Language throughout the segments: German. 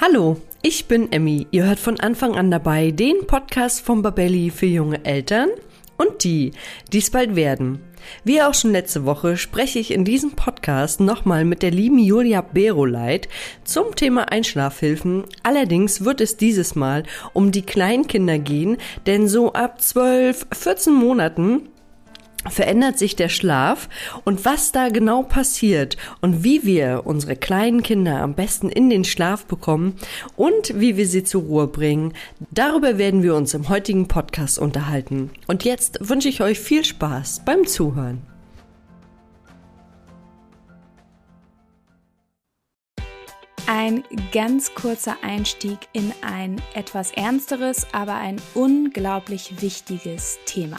Hallo, ich bin Emmy. Ihr hört von Anfang an dabei den Podcast von Babelli für junge Eltern und die, die es bald werden. Wie auch schon letzte Woche spreche ich in diesem Podcast nochmal mit der lieben Julia Beroleit zum Thema Einschlafhilfen. Allerdings wird es dieses Mal um die Kleinkinder gehen, denn so ab 12, 14 Monaten verändert sich der Schlaf und was da genau passiert und wie wir unsere kleinen Kinder am besten in den Schlaf bekommen und wie wir sie zur Ruhe bringen, darüber werden wir uns im heutigen Podcast unterhalten. Und jetzt wünsche ich euch viel Spaß beim Zuhören. Ein ganz kurzer Einstieg in ein etwas ernsteres, aber ein unglaublich wichtiges Thema.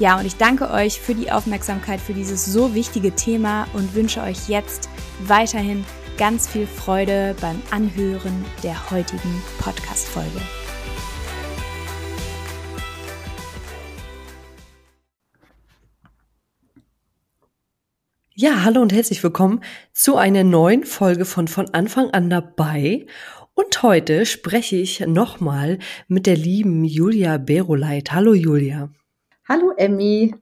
Ja, und ich danke euch für die Aufmerksamkeit für dieses so wichtige Thema und wünsche euch jetzt weiterhin ganz viel Freude beim Anhören der heutigen Podcast-Folge. Ja, hallo und herzlich willkommen zu einer neuen Folge von von Anfang an dabei. Und heute spreche ich nochmal mit der lieben Julia Beroleit. Hallo Julia. Hallo Emmy.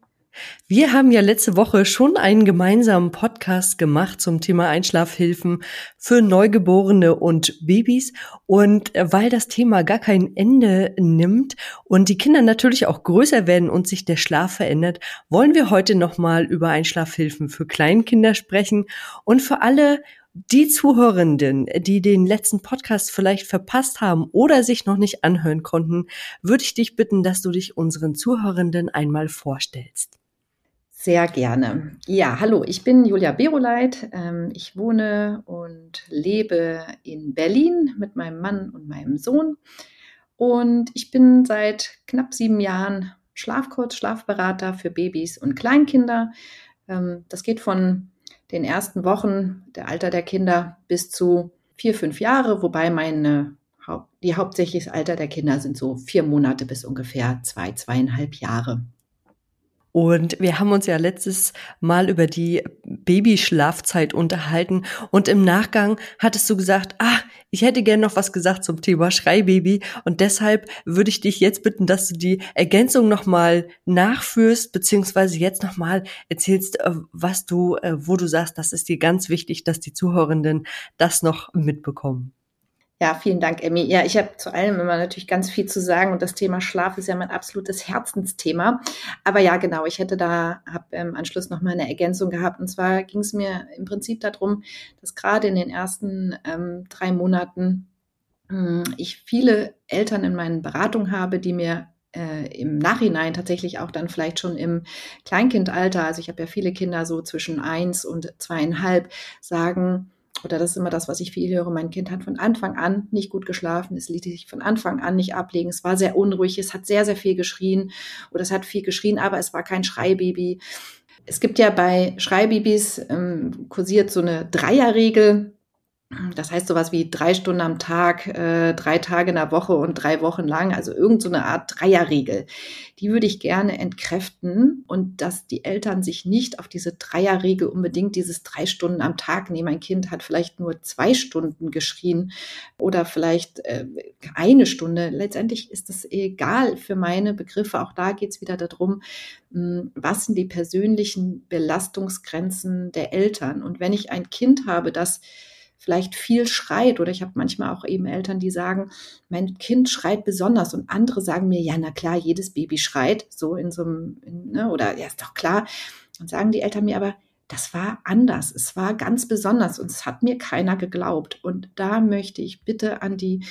Wir haben ja letzte Woche schon einen gemeinsamen Podcast gemacht zum Thema Einschlafhilfen für Neugeborene und Babys. Und weil das Thema gar kein Ende nimmt und die Kinder natürlich auch größer werden und sich der Schlaf verändert, wollen wir heute nochmal über Einschlafhilfen für Kleinkinder sprechen und für alle die Zuhörenden, die den letzten Podcast vielleicht verpasst haben oder sich noch nicht anhören konnten, würde ich dich bitten, dass du dich unseren Zuhörenden einmal vorstellst. Sehr gerne. Ja, hallo, ich bin Julia Beroleit. Ähm, ich wohne und lebe in Berlin mit meinem Mann und meinem Sohn. Und ich bin seit knapp sieben Jahren Schlafcoach, Schlafberater für Babys und Kleinkinder. Ähm, das geht von den ersten Wochen, der Alter der Kinder bis zu vier, fünf Jahre, wobei meine die hauptsächliche Alter der Kinder sind so vier Monate bis ungefähr zwei, zweieinhalb Jahre. Und wir haben uns ja letztes Mal über die Babyschlafzeit unterhalten und im Nachgang hattest du gesagt, ah, ich hätte gern noch was gesagt zum Thema Schreibaby und deshalb würde ich dich jetzt bitten, dass du die Ergänzung nochmal nachführst, beziehungsweise jetzt nochmal erzählst, äh, was du, äh, wo du sagst, das ist dir ganz wichtig, dass die Zuhörenden das noch mitbekommen. Ja, vielen Dank, Emmy. Ja, ich habe zu allem immer natürlich ganz viel zu sagen und das Thema Schlaf ist ja mein absolutes Herzensthema. Aber ja, genau, ich hätte da, habe im Anschluss noch mal eine Ergänzung gehabt. Und zwar ging es mir im Prinzip darum, dass gerade in den ersten ähm, drei Monaten äh, ich viele Eltern in meinen Beratungen habe, die mir äh, im Nachhinein tatsächlich auch dann vielleicht schon im Kleinkindalter, also ich habe ja viele Kinder so zwischen eins und zweieinhalb, sagen, oder das ist immer das, was ich viel höre, mein Kind hat von Anfang an nicht gut geschlafen, es ließ sich von Anfang an nicht ablegen, es war sehr unruhig, es hat sehr, sehr viel geschrien. Oder es hat viel geschrien, aber es war kein Schreibaby. Es gibt ja bei Schreibabys ähm, kursiert so eine Dreierregel, das heißt sowas wie drei Stunden am Tag, äh, drei Tage in der Woche und drei Wochen lang, also irgendeine so Art Dreierregel. Die würde ich gerne entkräften und dass die Eltern sich nicht auf diese Dreierregel unbedingt dieses drei Stunden am Tag nehmen. Ein Kind hat vielleicht nur zwei Stunden geschrien oder vielleicht äh, eine Stunde. Letztendlich ist das egal für meine Begriffe. Auch da geht es wieder darum, mh, hm, was sind die persönlichen Belastungsgrenzen der Eltern. Und wenn ich ein Kind habe, das vielleicht viel schreit. Oder ich habe manchmal auch eben Eltern, die sagen, mein Kind schreit besonders. Und andere sagen mir, ja, na klar, jedes Baby schreit, so in so einem, in, ne, oder ja, ist doch klar. Und sagen die Eltern mir aber, das war anders. Es war ganz besonders und es hat mir keiner geglaubt. Und da möchte ich bitte an die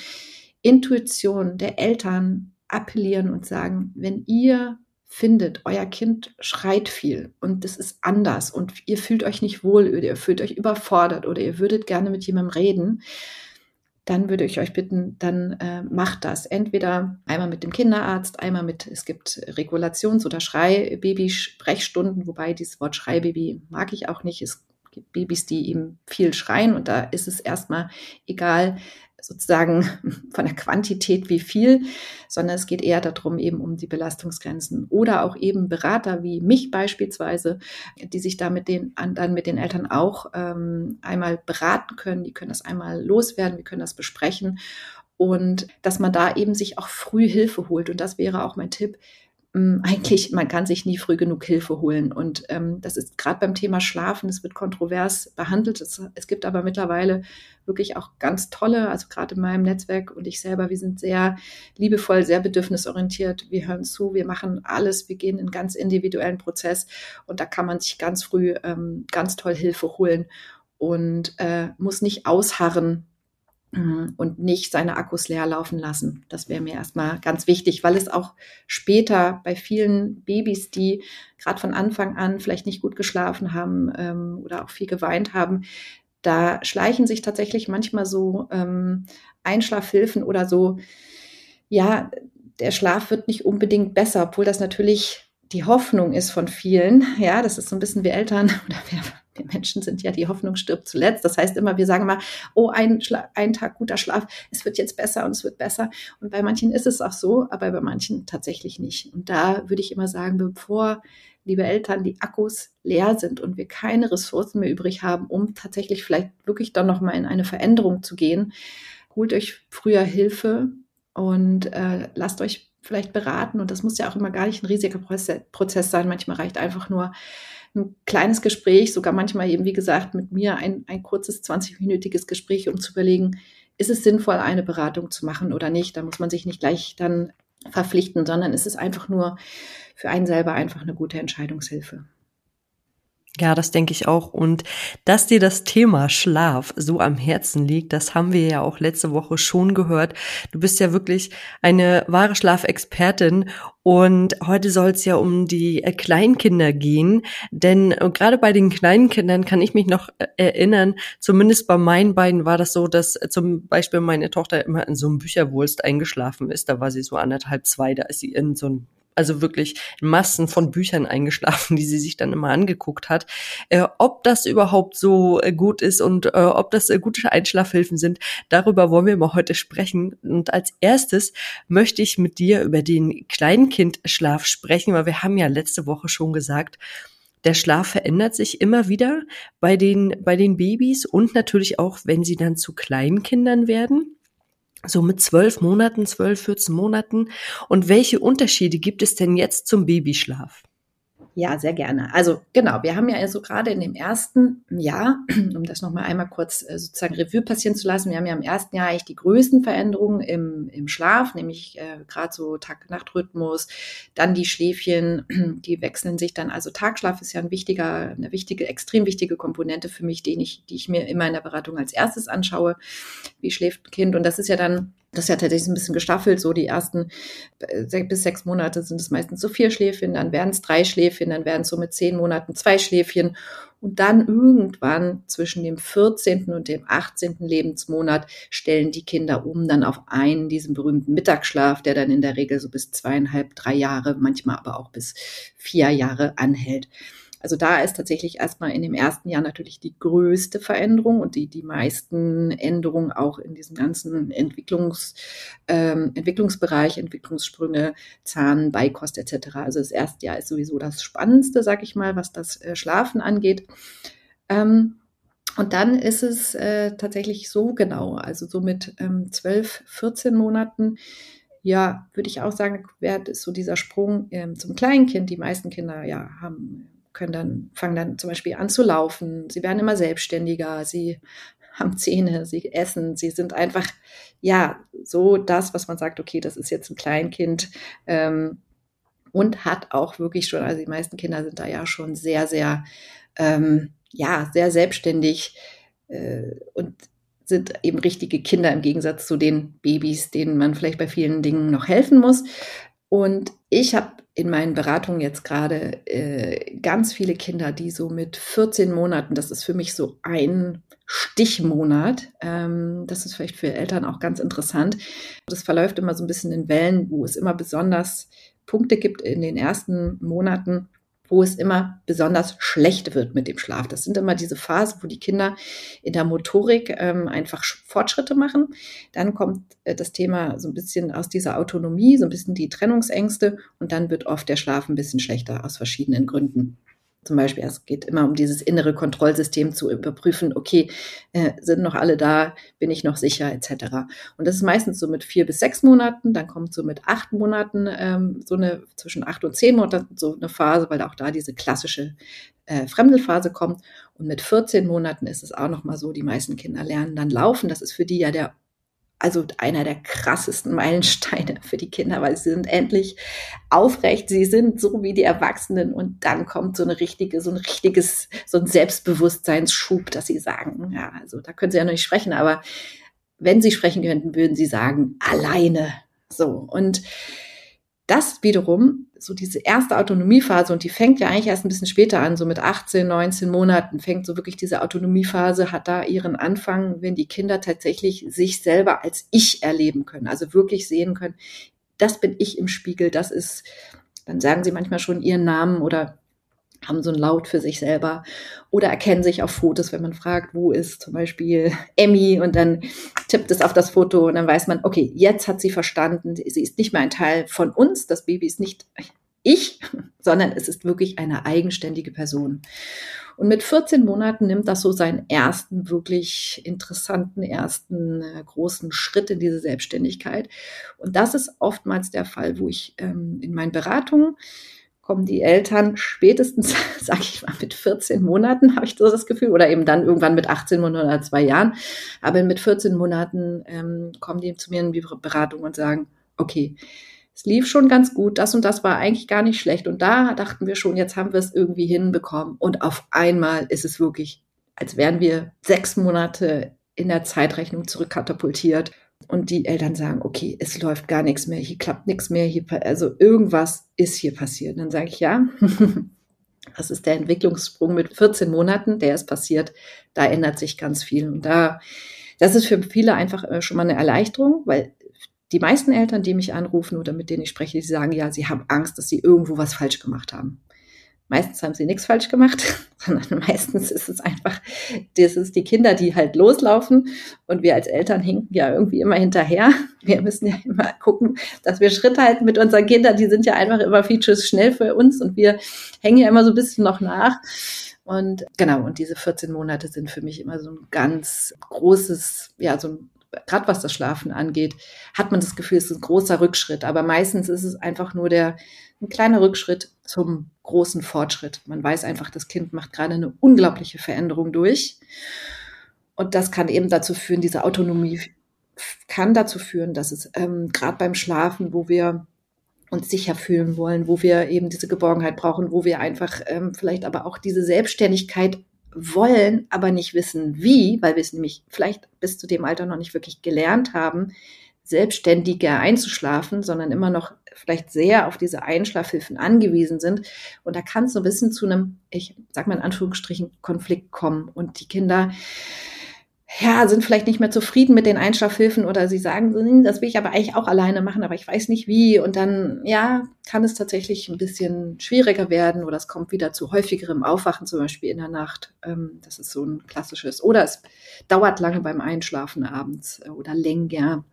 Intuition der Eltern appellieren und sagen, wenn ihr findet, euer Kind schreit viel und das ist anders und ihr fühlt euch nicht wohl oder ihr fühlt euch überfordert oder ihr würdet gerne mit jemandem reden, dann würde ich euch bitten, dann äh, macht das. Entweder einmal mit dem Kinderarzt, einmal mit, es gibt Regulations- oder Schreibaby-Sprechstunden, wobei dieses Wort Schreibaby mag ich auch nicht. Es gibt Babys, die eben viel schreien und da ist es erstmal egal, sozusagen von der Quantität wie viel, sondern es geht eher darum, eben um die Belastungsgrenzen. Oder auch eben Berater wie mich beispielsweise, die sich da mit den, dann mit den Eltern auch ähm, einmal beraten können, die können das einmal loswerden, wir können das besprechen. Und dass man da eben sich auch früh Hilfe holt. Und das wäre auch mein Tipp, eigentlich, man kann sich nie früh genug Hilfe holen. Und ähm, das ist gerade beim Thema Schlafen, es wird kontrovers behandelt. Es, es, gibt aber mittlerweile wirklich auch ganz tolle, also gerade in meinem Netzwerk und ich selber, wir sind sehr liebevoll, sehr bedürfnisorientiert. Wir hören zu, wir machen alles, wir gehen in einen ganz individuellen Prozess und da kann man sich ganz früh ähm, ganz toll Hilfe holen und äh, muss nicht ausharren. Und nicht seine Akkus leer laufen lassen. Das wäre mir erstmal ganz wichtig, weil es auch später bei vielen Babys, die gerade von Anfang an vielleicht nicht gut geschlafen haben ähm, oder auch viel geweint haben, da schleichen sich tatsächlich manchmal so ähm, Einschlafhilfen oder so, ja, der Schlaf wird nicht unbedingt besser, obwohl das natürlich die Hoffnung ist von vielen. Ja, das ist so ein bisschen wie Eltern oder wer wir Menschen sind ja, die Hoffnung stirbt zuletzt. Das heißt immer, wir sagen immer, oh, ein, Schla ein Tag guter Schlaf, es wird jetzt besser und es wird besser. Und bei manchen ist es auch so, aber bei manchen tatsächlich nicht. Und da würde ich immer sagen, bevor liebe Eltern, die Akkus leer sind und wir keine Ressourcen mehr übrig haben, um tatsächlich vielleicht wirklich dann nochmal in eine Veränderung zu gehen, holt euch früher Hilfe und äh, lasst euch vielleicht beraten. Und das muss ja auch immer gar nicht ein riesiger Prozess sein. Manchmal reicht einfach nur ein kleines Gespräch, sogar manchmal eben, wie gesagt, mit mir ein, ein kurzes 20-minütiges Gespräch, um zu überlegen, ist es sinnvoll, eine Beratung zu machen oder nicht. Da muss man sich nicht gleich dann verpflichten, sondern es ist einfach nur für einen selber einfach eine gute Entscheidungshilfe. Ja, das denke ich auch. Und dass dir das Thema Schlaf so am Herzen liegt, das haben wir ja auch letzte Woche schon gehört. Du bist ja wirklich eine wahre Schlafexpertin und heute soll es ja um die äh, Kleinkinder gehen, denn äh, gerade bei den Kleinkindern kann ich mich noch äh, erinnern, zumindest bei meinen beiden war das so, dass zum Beispiel meine Tochter immer in so einem Bücherwulst eingeschlafen ist. Da war sie so anderthalb, zwei, da ist sie in so ein also wirklich Massen von Büchern eingeschlafen, die sie sich dann immer angeguckt hat. Äh, ob das überhaupt so äh, gut ist und äh, ob das äh, gute Einschlafhilfen sind, darüber wollen wir mal heute sprechen. Und als erstes möchte ich mit dir über den Kleinkindschlaf sprechen, weil wir haben ja letzte Woche schon gesagt, der Schlaf verändert sich immer wieder bei den, bei den Babys und natürlich auch, wenn sie dann zu Kleinkindern werden so mit zwölf Monaten, zwölf, 14 Monaten. Und welche Unterschiede gibt es denn jetzt zum Babyschlaf? Ja, sehr gerne. Also genau, wir haben ja also gerade in dem ersten Jahr, um das nochmal einmal kurz äh, sozusagen Revue passieren zu lassen, wir haben ja im ersten Jahr eigentlich die größten Veränderungen im, im Schlaf, nämlich äh, gerade so Tag-Nacht-Rhythmus, dann die Schläfchen, die wechseln sich dann. Also Tagschlaf ist ja ein wichtiger, eine wichtige, extrem wichtige Komponente für mich, die ich, die ich mir immer in der Beratung als erstes anschaue. Wie schläft ein Kind? Und das ist ja dann Das ist ja tatsächlich ein bisschen gestaffelt. So die ersten äh, bis sechs Monate sind es meistens so vier Schläfchen, dann werden es drei Schläfchen, dann werden es so mit zehn Monaten zwei Schläfchen. Und dann irgendwann zwischen dem 14. und dem 18. Lebensmonat stellen die Kinder um dann auf einen, diesen berühmten Mittagsschlaf, der dann in der Regel so bis zweieinhalb, drei Jahre, manchmal aber auch bis vier Jahre anhält. Also da ist tatsächlich erstmal in dem ersten Jahr natürlich die größte Veränderung und die, die meisten Änderungen auch in diesem ganzen Entwicklungs, ähm, Entwicklungsbereich, Entwicklungssprünge, Zahn, Beikost etc. Also das erste Jahr ist sowieso das Spannendste, sag ich mal, was das äh, Schlafen angeht. Ähm, und dann ist es äh, tatsächlich so genau, also so mit ähm, 12, 14 Monaten, ja, würde ich auch sagen, wäre so dieser Sprung ähm, zum Kleinkind. Die meisten Kinder ja haben können dann, fangen dann zum Beispiel an zu laufen. Sie werden immer selbstständiger. Sie haben Zähne, sie essen, sie sind einfach, ja, so das, was man sagt, okay, das ist jetzt ein Kleinkind. Ähm, und hat auch wirklich schon, also die meisten Kinder sind da ja schon sehr, sehr, ähm, ja, sehr selbstständig äh, und sind eben richtige Kinder im Gegensatz zu den Babys, denen man vielleicht bei vielen Dingen noch helfen muss. Und ich habe in meinen Beratungen jetzt gerade äh, ganz viele Kinder, die so mit 14 Monaten, das ist für mich so ein Stichmonat, ähm, das ist vielleicht für Eltern auch ganz interessant. Das verläuft immer so ein bisschen in Wellen, wo es immer besonders Punkte gibt in den ersten Monaten, wo es immer besonders schlecht wird mit dem Schlaf. Das sind immer diese Phasen, wo die Kinder in der Motorik ähm, einfach Fortschritte machen. Dann kommt äh, das Thema so ein bisschen aus dieser Autonomie, so ein bisschen die Trennungsängste und dann wird oft der Schlaf ein bisschen schlechter aus verschiedenen Gründen. Zum Beispiel, es geht immer um dieses innere Kontrollsystem zu überprüfen, okay, äh, sind noch alle da, bin ich noch sicher, etc. Und das ist meistens so mit vier bis sechs Monaten, dann kommt so mit acht Monaten ähm, so eine, zwischen acht und zehn Monaten so eine Phase, weil auch da diese klassische äh, Fremdelphase kommt. Und mit 14 Monaten ist es auch nochmal so, die meisten Kinder lernen dann laufen. Das ist für die ja der also einer der krassesten Meilensteine für die Kinder, weil sie sind endlich aufrecht, sie sind so wie die Erwachsenen und dann kommt so eine richtige, so ein richtiges, so ein Selbstbewusstseinsschub, dass sie sagen, ja, also da können sie ja noch nicht sprechen, aber wenn sie sprechen könnten, würden sie sagen, alleine. So. Und das wiederum, so diese erste Autonomiephase, und die fängt ja eigentlich erst ein bisschen später an, so mit 18, 19 Monaten, fängt so wirklich diese Autonomiephase, hat da ihren Anfang, wenn die Kinder tatsächlich sich selber als ich erleben können, also wirklich sehen können, das bin ich im Spiegel, das ist, dann sagen sie manchmal schon ihren Namen oder haben so ein Laut für sich selber oder erkennen sich auf Fotos, wenn man fragt, wo ist zum Beispiel Emmy und dann tippt es auf das Foto und dann weiß man, okay, jetzt hat sie verstanden, sie ist nicht mehr ein Teil von uns, das Baby ist nicht ich, sondern es ist wirklich eine eigenständige Person. Und mit 14 Monaten nimmt das so seinen ersten wirklich interessanten, ersten äh, großen Schritt in diese Selbstständigkeit. Und das ist oftmals der Fall, wo ich ähm, in meinen Beratungen kommen die Eltern spätestens, sage ich mal, mit 14 Monaten, habe ich so das Gefühl, oder eben dann irgendwann mit 18 Monaten oder zwei Jahren. Aber mit 14 Monaten ähm, kommen die zu mir in die Beratung und sagen, okay, es lief schon ganz gut, das und das war eigentlich gar nicht schlecht. Und da dachten wir schon, jetzt haben wir es irgendwie hinbekommen. Und auf einmal ist es wirklich, als wären wir sechs Monate in der Zeitrechnung zurückkatapultiert und die Eltern sagen, okay, es läuft gar nichts mehr, hier klappt nichts mehr, hier, also irgendwas ist hier passiert. dann sage ich, ja, das ist der Entwicklungssprung mit 14 Monaten, der ist passiert, da ändert sich ganz viel. Und da, das ist für viele einfach äh, schon mal eine Erleichterung, weil die meisten Eltern, die mich anrufen oder mit denen ich spreche, die sagen, ja, sie haben Angst, dass sie irgendwo was falsch gemacht haben. Meistens haben sie nichts falsch gemacht, sondern meistens ist es einfach, das ist die Kinder, die halt loslaufen und wir als Eltern hinken ja irgendwie immer hinterher. Wir müssen ja immer gucken, dass wir Schritt halten mit unseren Kindern. Die sind ja einfach immer Features schnell für uns und wir hängen ja immer so ein bisschen noch nach. Und genau, und diese 14 Monate sind für mich immer so ein ganz großes, ja, so ein gerade was das Schlafen angeht, hat man das Gefühl, es ist ein großer Rückschritt. Aber meistens ist es einfach nur der, ein kleiner Rückschritt zum großen Fortschritt. Man weiß einfach, das Kind macht gerade eine unglaubliche Veränderung durch. Und das kann eben dazu führen, diese Autonomie kann dazu führen, dass es ähm, gerade beim Schlafen, wo wir uns sicher fühlen wollen, wo wir eben diese Geborgenheit brauchen, wo wir einfach ähm, vielleicht aber auch diese Selbstständigkeit wollen, aber nicht wissen wie, weil wir es nämlich vielleicht bis zu dem Alter noch nicht wirklich gelernt haben, selbstständiger einzuschlafen, sondern immer noch vielleicht sehr auf diese Einschlafhilfen angewiesen sind. Und da kann es so ein bisschen zu einem, ich sag mal in Anführungsstrichen, Konflikt kommen. Und die Kinder ja, sind vielleicht nicht mehr zufrieden mit den Einschlafhilfen oder sie sagen, hm, das will ich aber eigentlich auch alleine machen, aber ich weiß nicht wie. Und dann, ja, kann es tatsächlich ein bisschen schwieriger werden oder es kommt wieder zu häufigerem Aufwachen, zum Beispiel in der Nacht. Ähm, das ist so ein klassisches. Oder es dauert lange beim Einschlafen abends äh, oder länger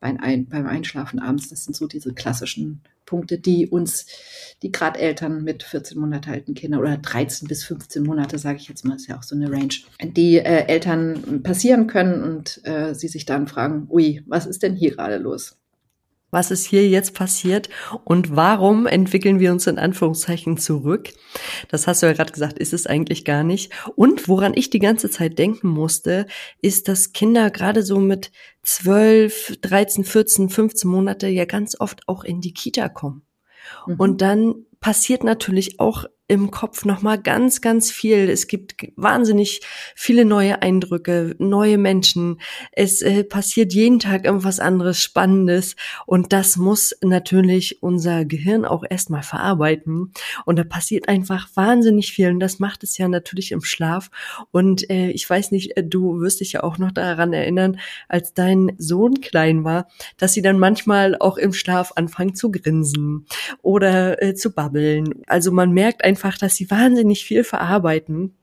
beim, Einschlafen abends. Das sind so diese klassischen Punkte, die uns, die gerade Eltern mit 14 Monate alten Kindern oder 13 bis 15 Monate, sage ich jetzt mal, ist ja auch so eine Range, die äh, Eltern passieren können und äh, sie sich dann fragen, ui, was ist denn hier gerade los? Was ist hier jetzt passiert und warum entwickeln wir uns in Anführungszeichen zurück? Das hast du ja gerade gesagt, ist es eigentlich gar nicht. Und woran ich die ganze Zeit denken musste, ist, dass Kinder gerade so mit 12, 13, 14, 15 Monate ja ganz oft auch in die Kita kommen. Mhm. Und dann passiert natürlich auch im Kopf nochmal ganz, ganz viel. Es gibt wahnsinnig viele neue Eindrücke, neue Menschen. Es äh, passiert jeden Tag irgendwas anderes, Spannendes. Und das muss natürlich unser Gehirn auch erstmal verarbeiten. Und da passiert einfach wahnsinnig viel. Und das macht es ja natürlich im Schlaf. Und äh, ich weiß nicht, äh, du wirst dich ja auch noch daran erinnern, als dein Sohn klein war, dass sie dann manchmal auch im Schlaf anfangen zu grinsen oder äh, zu babbeln. Also man merkt einfach, einfach, dass sie wahnsinnig viel verarbeiten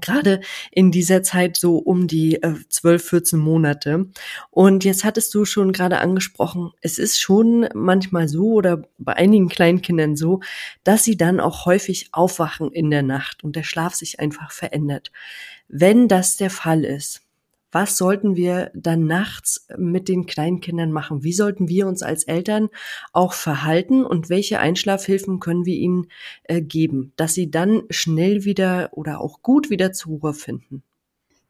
gerade in dieser Zeit so um die äh, 12, 14 Monate. Und jetzt hattest du schon gerade angesprochen, es ist schon manchmal so oder bei einigen Kleinkindern so, dass sie dann auch häufig aufwachen in der Nacht und der Schlaf sich einfach verändert. Wenn das der Fall ist, was sollten wir dann nachts mit den Kleinkindern machen? Wie sollten wir uns als Eltern auch verhalten und welche Einschlafhilfen können wir ihnen äh, geben, dass sie dann schnell wieder oder auch gut wieder zur Ruhe finden?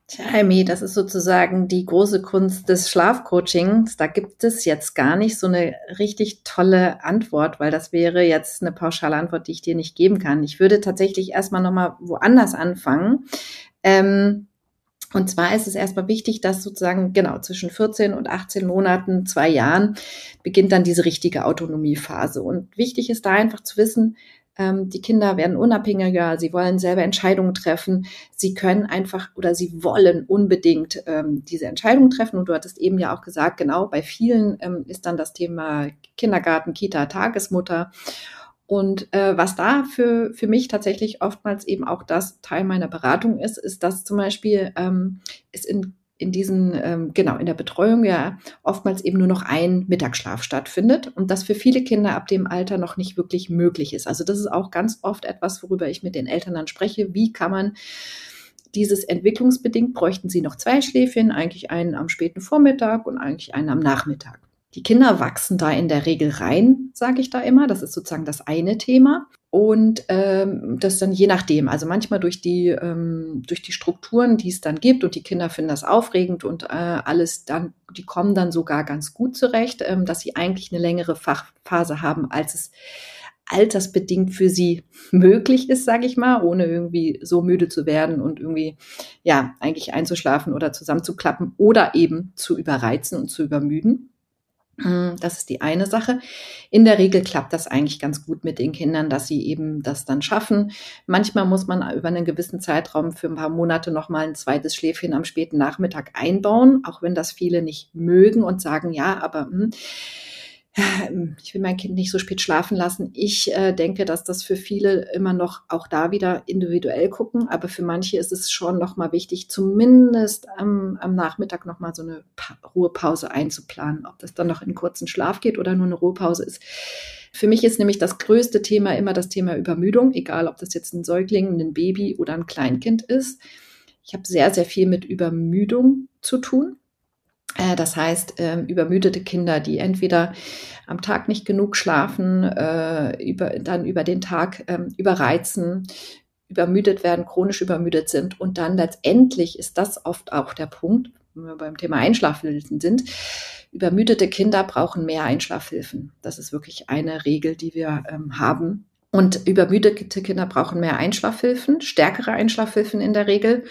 Tja, Amy, das ist sozusagen die große Kunst des Schlafcoachings. Da gibt es jetzt gar nicht so eine richtig tolle Antwort, weil das wäre jetzt eine pauschale Antwort, die ich dir nicht geben kann. Ich würde tatsächlich erstmal nochmal woanders anfangen. Ähm, und zwar ist es erstmal wichtig, dass sozusagen genau zwischen 14 und 18 Monaten, zwei Jahren, beginnt dann diese richtige Autonomiephase. Und wichtig ist da einfach zu wissen, ähm, die Kinder werden unabhängiger, sie wollen selber Entscheidungen treffen, sie können einfach oder sie wollen unbedingt ähm, diese Entscheidungen treffen. Und du hattest eben ja auch gesagt, genau, bei vielen ähm, ist dann das Thema Kindergarten, Kita, Tagesmutter. Und äh, was da für, für mich tatsächlich oftmals eben auch das Teil meiner Beratung ist, ist, dass zum Beispiel ähm, es in, in diesen, ähm, genau, in der Betreuung ja oftmals eben nur noch ein Mittagsschlaf stattfindet und das für viele Kinder ab dem Alter noch nicht wirklich möglich ist. Also das ist auch ganz oft etwas, worüber ich mit den Eltern dann spreche. Wie kann man dieses entwicklungsbedingt bräuchten sie noch zwei Schläfchen, eigentlich einen am späten Vormittag und eigentlich einen am Nachmittag. Die Kinder wachsen da in der Regel rein, sage ich da immer. Das ist sozusagen das eine Thema. Und ähm, das dann je nachdem, also manchmal durch die, ähm, durch die Strukturen, die es dann gibt und die Kinder finden das aufregend und äh, alles dann, die kommen dann sogar ganz gut zurecht, ähm, dass sie eigentlich eine längere Fachphase haben, als es altersbedingt für sie möglich ist, sage ich mal, ohne irgendwie so müde zu werden und irgendwie ja eigentlich einzuschlafen oder zusammenzuklappen oder eben zu überreizen und zu übermüden. Hm, das ist die eine Sache. In der Regel klappt das eigentlich ganz gut mit den Kindern, dass sie eben das dann schaffen. Manchmal muss man über einen gewissen Zeitraum für ein paar Monate nochmal ein zweites Schläfchen am späten Nachmittag einbauen, auch wenn das viele nicht mögen und sagen, ja, aber hm, ich will mein Kind nicht so spät schlafen lassen. Ich äh, denke, dass das für viele immer noch auch da wieder individuell gucken, aber für manche ist es schon nochmal wichtig, zumindest am, am Nachmittag nochmal so eine pa Ruhepause einzuplanen. Ob das dann noch in kurzen Schlaf geht oder nur eine Ruhepause ist. Für mich ist nämlich das größte Thema immer das Thema Übermüdung, egal ob das jetzt ein Säugling, ein Baby oder ein Kleinkind ist. Ich habe sehr, sehr viel mit Übermüdung zu tun. Äh, das heißt, ähm, übermüdete Kinder, die entweder am Tag nicht genug schlafen, äh, über, dann über den Tag ähm, überreizen, übermüdet werden, chronisch übermüdet sind. Und dann letztendlich ist das oft auch der Punkt, wenn wir beim Thema Einschlafhilfen sind. Übermüdete Kinder brauchen mehr Einschlafhilfen. Das ist wirklich eine Regel, die wir ähm, haben. Und übermüdete Kinder brauchen mehr Einschlafhilfen, stärkere Einschlafhilfen in der Regel.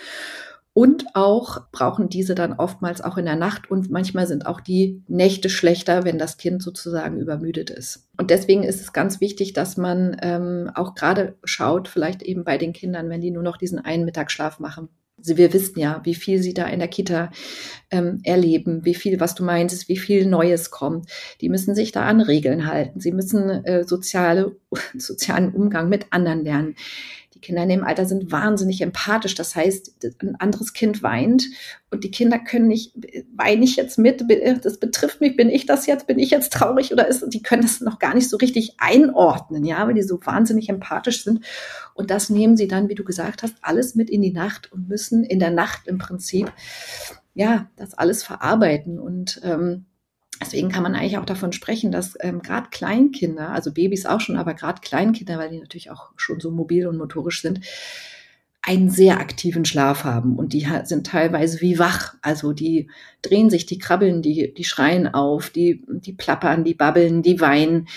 Und auch brauchen diese dann oftmals auch in der Nacht und manchmal sind auch die Nächte schlechter, wenn das Kind sozusagen übermüdet ist. Und deswegen ist es ganz wichtig, dass man ähm, auch gerade schaut, vielleicht eben bei den Kindern, wenn die nur noch diesen einen Mittagsschlaf machen, also wir wissen ja, wie viel sie da in der Kita ähm, erleben, wie viel, was du meintest, wie viel Neues kommt. Die müssen sich da an Regeln halten. Sie müssen äh, soziale, sozialen Umgang mit anderen lernen. Die Kinder in dem Alter sind wahnsinnig empathisch. Das heißt, ein anderes Kind weint und die Kinder können nicht, weine ich jetzt mit, das betrifft mich, bin ich das jetzt, bin ich jetzt traurig oder ist, die können das noch gar nicht so richtig einordnen, ja, weil die so wahnsinnig empathisch sind. Und das nehmen sie dann, wie du gesagt hast, alles mit in die Nacht und müssen in der Nacht im Prinzip, ja, das alles verarbeiten und, ähm, Deswegen kann man eigentlich auch davon sprechen, dass ähm, gerade Kleinkinder, also Babys auch schon, aber gerade Kleinkinder, weil die natürlich auch schon so mobil und motorisch sind, einen sehr aktiven Schlaf haben und die sind teilweise wie wach. Also die drehen sich, die krabbeln, die, die schreien auf, die, die plappern, die babbeln, die weinen.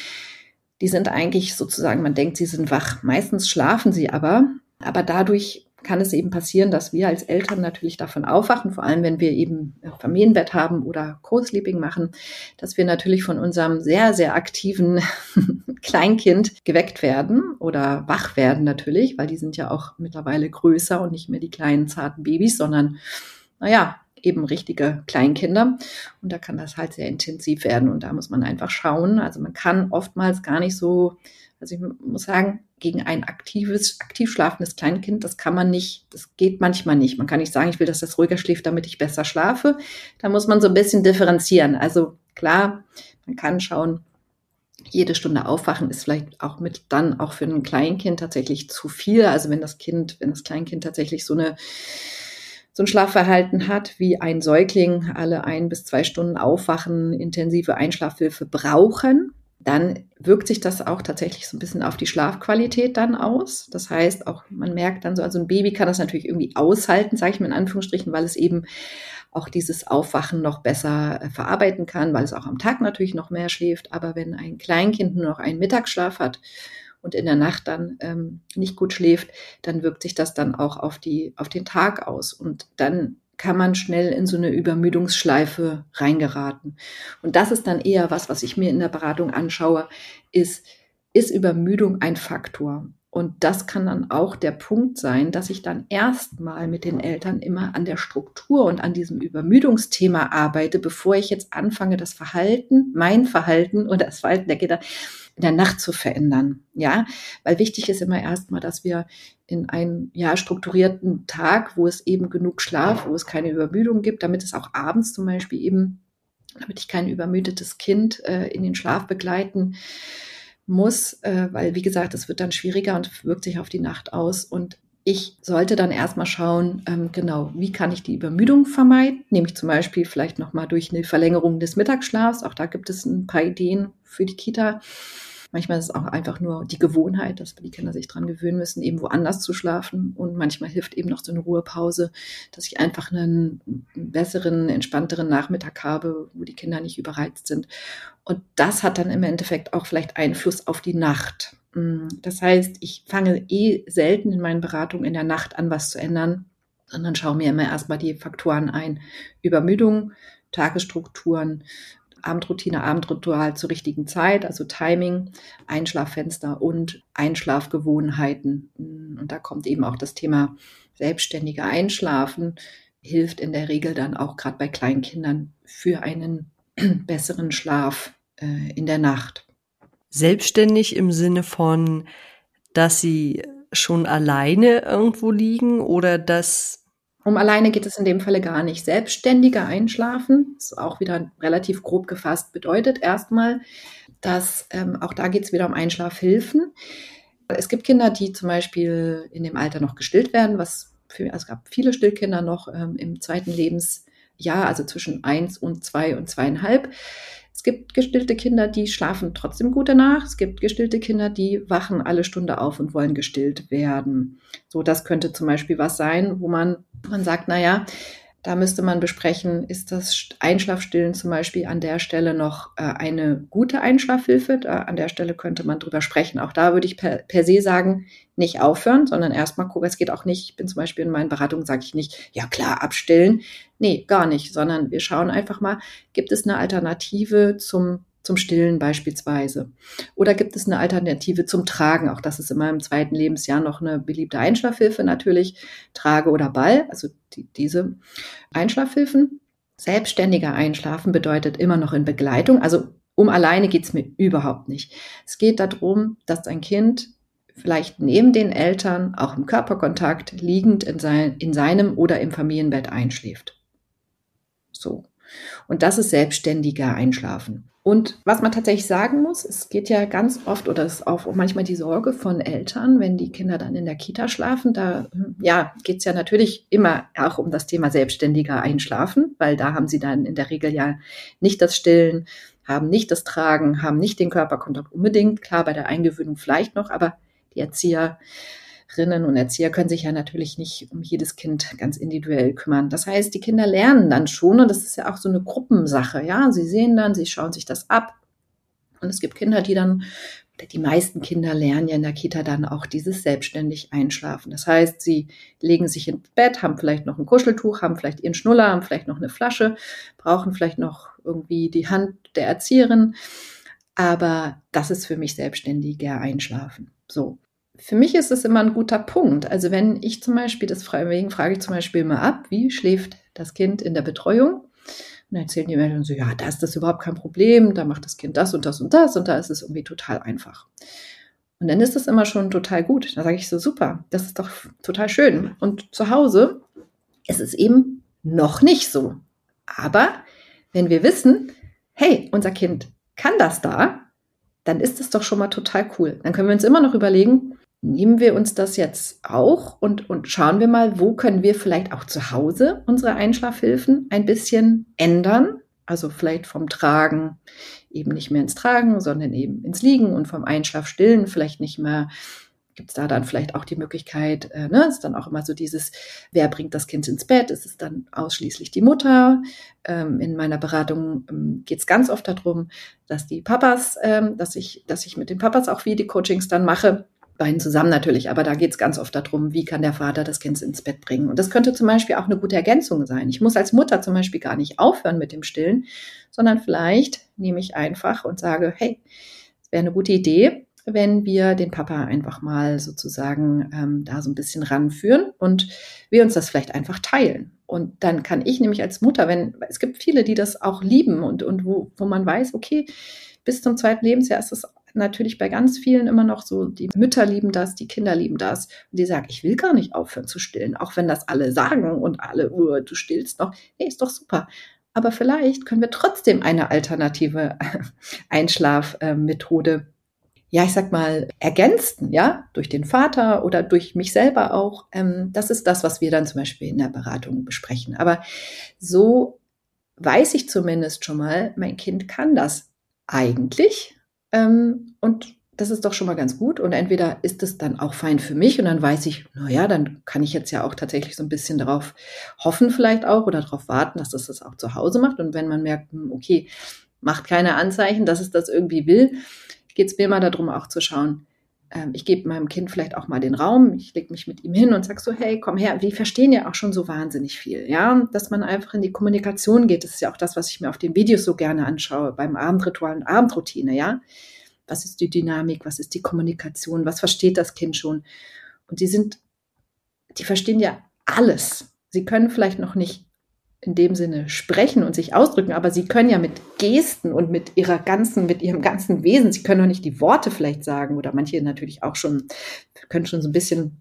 Die sind eigentlich sozusagen, man denkt, sie sind wach. Meistens schlafen sie aber, aber dadurch kann es eben passieren, dass wir als Eltern natürlich davon aufwachen, vor allem wenn wir eben Familienbett haben oder Co-Sleeping machen, dass wir natürlich von unserem sehr, sehr aktiven Kleinkind geweckt werden oder wach werden natürlich, weil die sind ja auch mittlerweile größer und nicht mehr die kleinen zarten Babys, sondern, naja, eben richtige Kleinkinder. Und da kann das halt sehr intensiv werden. Und da muss man einfach schauen. Also man kann oftmals gar nicht so also ich muss sagen, gegen ein aktives, aktiv schlafendes Kleinkind, das kann man nicht, das geht manchmal nicht. Man kann nicht sagen, ich will, dass das ruhiger schläft, damit ich besser schlafe. Da muss man so ein bisschen differenzieren. Also klar, man kann schauen, jede Stunde aufwachen ist vielleicht auch mit dann auch für ein Kleinkind tatsächlich zu viel. Also wenn das Kind, wenn das Kleinkind tatsächlich so eine so ein Schlafverhalten hat wie ein Säugling, alle ein bis zwei Stunden aufwachen, intensive Einschlafhilfe brauchen, dann wirkt sich das auch tatsächlich so ein bisschen auf die Schlafqualität dann aus. Das heißt, auch man merkt dann so, also ein Baby kann das natürlich irgendwie aushalten, sage ich mal in Anführungsstrichen, weil es eben auch dieses Aufwachen noch besser äh, verarbeiten kann, weil es auch am Tag natürlich noch mehr schläft. Aber wenn ein Kleinkind nur noch einen Mittagsschlaf hat und in der Nacht dann ähm, nicht gut schläft, dann wirkt sich das dann auch auf die auf den Tag aus und dann kann man schnell in so eine Übermüdungsschleife reingeraten. Und das ist dann eher was, was ich mir in der Beratung anschaue, ist, ist Übermüdung ein Faktor? Und das kann dann auch der Punkt sein, dass ich dann erstmal mit den Eltern immer an der Struktur und an diesem Übermüdungsthema arbeite, bevor ich jetzt anfange, das Verhalten, mein Verhalten oder das Verhalten der Kinder in der Nacht zu verändern. Ja, weil wichtig ist immer erstmal, dass wir in einen ja, strukturierten Tag, wo es eben genug Schlaf, wo es keine Übermüdung gibt, damit es auch abends zum Beispiel eben, damit ich kein übermüdetes Kind äh, in den Schlaf begleiten muss, äh, weil wie gesagt, es wird dann schwieriger und wirkt sich auf die Nacht aus. Und ich sollte dann erstmal schauen, ähm, genau, wie kann ich die Übermüdung vermeiden? Nämlich zum Beispiel vielleicht nochmal durch eine Verlängerung des Mittagsschlafs. Auch da gibt es ein paar Ideen für die Kita. Manchmal ist es auch einfach nur die Gewohnheit, dass die Kinder sich dran gewöhnen müssen, eben woanders zu schlafen. Und manchmal hilft eben noch so eine Ruhepause, dass ich einfach einen besseren, entspannteren Nachmittag habe, wo die Kinder nicht überreizt sind. Und das hat dann im Endeffekt auch vielleicht Einfluss auf die Nacht. Mm, das heißt, ich fange eh selten in meinen Beratungen in der Nacht an, was zu ändern, sondern schaue mir immer erstmal die Faktoren ein. Übermüdung, Tagesstrukturen, Abendroutine, Abendritual zur richtigen Zeit, also Timing, Einschlaffenster und Einschlafgewohnheiten. Und da kommt eben auch das Thema selbstständige Einschlafen, hilft in der Regel dann auch gerade bei Kleinkindern für einen besseren Schlaf äh, in der Nacht. Selbstständig im Sinne von, dass sie schon alleine irgendwo liegen oder dass um alleine geht es in dem Falle gar nicht. Selbstständiger Einschlafen, ist auch wieder relativ grob gefasst, bedeutet erstmal, dass ähm, auch da geht es wieder um Einschlafhilfen. Es gibt Kinder, die zum Beispiel in dem Alter noch gestillt werden, was für, also es gab viele Stillkinder noch ähm, im zweiten Lebensjahr, also zwischen eins und zwei und zweieinhalb. Es gibt gestillte Kinder, die schlafen trotzdem gut danach. Es gibt gestillte Kinder, die wachen alle Stunde auf und wollen gestillt werden. So, das könnte zum Beispiel was sein, wo man, man sagt, naja, Da müsste man besprechen, ist das Einschlafstillen zum Beispiel an der Stelle noch äh, eine gute Einschlafhilfe? Da, an der Stelle könnte man drüber sprechen. Auch da würde ich per, per se sagen, nicht aufhören, sondern erstmal gucken. Es geht auch nicht, ich bin zum Beispiel in meinen Beratungen, sage ich nicht, ja klar, abstillen. Nee, gar nicht, sondern wir schauen einfach mal, gibt es eine Alternative zum zum Stillen beispielsweise? Oder gibt es eine Alternative zum Tragen? Auch das ist immer im zweiten Lebensjahr noch eine beliebte Einschlafhilfe natürlich. Trage oder Ball, also die, diese Einschlafhilfen. Selbstständiger Einschlafen bedeutet immer noch in Begleitung. Also um alleine geht es mir überhaupt nicht. Es geht darum, dass ein Kind vielleicht neben den Eltern auch im Körperkontakt liegend in, sein, in seinem oder im Familienbett einschläft. So. Und das ist selbstständiger Einschlafen. Und was man tatsächlich sagen muss, es geht ja ganz oft oder es ist auch manchmal die Sorge von Eltern, wenn die Kinder dann in der Kita schlafen, da ja, geht es ja natürlich immer auch um das Thema selbstständiger Einschlafen, weil da haben sie dann in der Regel ja nicht das Stillen, haben nicht das Tragen, haben nicht den Körperkontakt unbedingt, klar bei der Eingewöhnung vielleicht noch, aber die Erzieher Erzieherinnen und Erzieher können sich ja natürlich nicht um jedes Kind ganz individuell kümmern. Das heißt, die Kinder lernen dann schon und das ist ja auch so eine Gruppensache. Ja, sie sehen dann, sie schauen sich das ab. Und es gibt Kinder, die dann, die meisten Kinder lernen ja in der Kita dann auch dieses selbstständig einschlafen. Das heißt, sie legen sich ins Bett, haben vielleicht noch ein Kuscheltuch, haben vielleicht ihren Schnuller, haben vielleicht noch eine Flasche, brauchen vielleicht noch irgendwie die Hand der Erzieherin. Aber das ist für mich selbstständiger Einschlafen. So für mich ist es immer ein guter Punkt. Also wenn ich zum Beispiel, das deswegen frage ich zum Beispiel immer ab, wie schläft das Kind in der Betreuung? Und dann erzählen die Eltern so, ja, da ist das überhaupt kein Problem, da macht das Kind das und das und das und da ist es irgendwie total einfach. Und dann ist es immer schon total gut. Da sage ich so, super, das ist doch total schön. Und zu Hause ist es eben noch nicht so. Aber wenn wir wissen, hey, unser Kind kann das da, dann ist es doch schon mal total cool. Dann können wir uns immer noch überlegen, nehmen wir uns das jetzt auch und, und schauen wir mal, wo können wir vielleicht auch zu Hause unsere Einschlafhilfen ein bisschen ändern. Also vielleicht vom Tragen eben nicht mehr ins Tragen, sondern eben ins Liegen und vom Einschlafstillen vielleicht nicht mehr gibt es da dann vielleicht auch die Möglichkeit, äh, ne, ist dann auch immer so dieses, wer bringt das Kind ins Bett? Ist es dann ausschließlich die Mutter? Ähm, in meiner Beratung ähm, geht es ganz oft darum, dass die Papas, ähm, dass ich, dass ich mit den Papas auch wie die Coachings dann mache beiden zusammen natürlich, aber da geht es ganz oft darum, wie kann der Vater das Kind ins Bett bringen. Und das könnte zum Beispiel auch eine gute Ergänzung sein. Ich muss als Mutter zum Beispiel gar nicht aufhören mit dem Stillen, sondern vielleicht nehme ich einfach und sage, hey, es wäre eine gute Idee, wenn wir den Papa einfach mal sozusagen ähm, da so ein bisschen ranführen und wir uns das vielleicht einfach teilen. Und dann kann ich nämlich als Mutter, wenn es gibt viele, die das auch lieben und, und wo, wo man weiß, okay, bis zum zweiten Lebensjahr ist es natürlich bei ganz vielen immer noch so, die Mütter lieben das, die Kinder lieben das. Und die sagen, ich will gar nicht aufhören zu stillen, auch wenn das alle sagen und alle, oh, du stillst noch. Nee, ist doch super. Aber vielleicht können wir trotzdem eine alternative Einschlafmethode ja, ich sag mal, ergänzen, ja, durch den Vater oder durch mich selber auch. Ähm, das ist das, was wir dann zum Beispiel in der Beratung besprechen. Aber so weiß ich zumindest schon mal, mein Kind kann das eigentlich. Ähm, und das ist doch schon mal ganz gut. Und entweder ist es dann auch fein für mich und dann weiß ich, naja, dann kann ich jetzt ja auch tatsächlich so ein bisschen darauf hoffen, vielleicht auch oder darauf warten, dass das das auch zu Hause macht. Und wenn man merkt, hm, okay, macht keine Anzeichen, dass es das irgendwie will, geht es mir immer darum, auch zu schauen, ähm, ich gebe meinem Kind vielleicht auch mal den Raum, ich lege mich mit ihm hin und sage so, hey, komm her, wir verstehen ja auch schon so wahnsinnig viel, ja, dass man einfach in die Kommunikation geht, das ist ja auch das, was ich mir auf den Videos so gerne anschaue, beim Abendritual und Abendroutine, ja, was ist die Dynamik, was ist die Kommunikation, was versteht das Kind schon? Und die sind, die verstehen ja alles, sie können vielleicht noch nicht in dem Sinne sprechen und sich ausdrücken, aber sie können ja mit Gesten und mit ihrer ganzen, mit ihrem ganzen Wesen, sie können noch nicht die Worte vielleicht sagen oder manche natürlich auch schon, können schon so ein bisschen,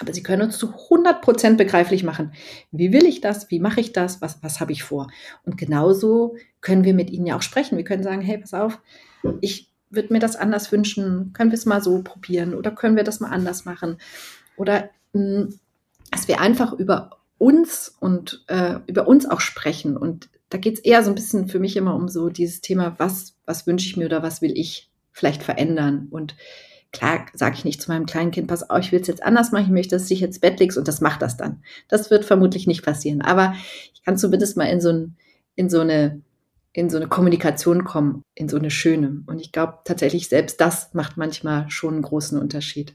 aber sie können uns zu 100 Prozent begreiflich machen. Wie will ich das? Wie mache ich das? Was, was habe ich vor? Und genauso können wir mit ihnen ja auch sprechen. Wir können sagen, hey, pass auf, ich würde mir das anders wünschen. Können wir es mal so probieren oder können wir das mal anders machen? Oder mh, hm, dass wir einfach über uns und äh, über uns auch sprechen. Und da geht es eher so ein bisschen für mich immer um so dieses Thema, was, was wünsche ich mir oder was will ich vielleicht verändern? Und Klar sage ich nicht zu meinem kleinen Kind, pass auf, ich will es jetzt anders machen, ich möchte, dass du dich ins Bett legst und das macht das dann. Das wird vermutlich nicht passieren. Aber ich kann zumindest mal in so, ein, in so eine in so eine Kommunikation kommen, in so eine schöne. Und ich glaube tatsächlich, selbst das macht manchmal schon einen großen Unterschied.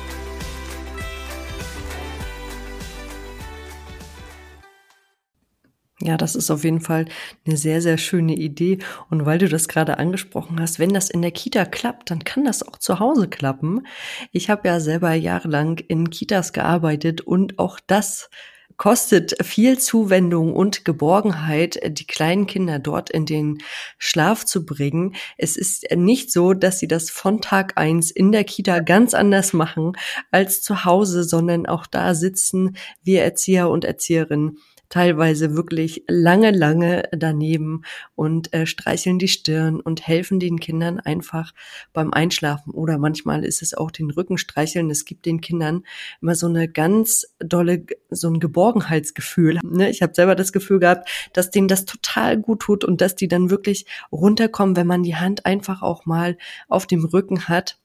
Ja, das ist auf jeden Fall eine sehr, sehr schöne Idee. Und weil du das gerade angesprochen hast, wenn das in der Kita klappt, dann kann das auch zu Hause klappen. Ich habe ja selber jahrelang in Kitas gearbeitet und auch das kostet viel Zuwendung und Geborgenheit, die kleinen Kinder dort in den Schlaf zu bringen. Es ist nicht so, dass sie das von Tag eins in der Kita ganz anders machen als zu Hause, sondern auch da sitzen wir Erzieher und Erzieherinnen teilweise wirklich lange, lange daneben und äh, streicheln die Stirn und helfen den Kindern einfach beim Einschlafen. Oder manchmal ist es auch den Rücken streicheln. Es gibt den Kindern immer so eine ganz dolle, so ein Geborgenheitsgefühl. Ne? Ich habe selber das Gefühl gehabt, dass denen das total gut tut und dass die dann wirklich runterkommen, wenn man die Hand einfach auch mal auf dem Rücken hat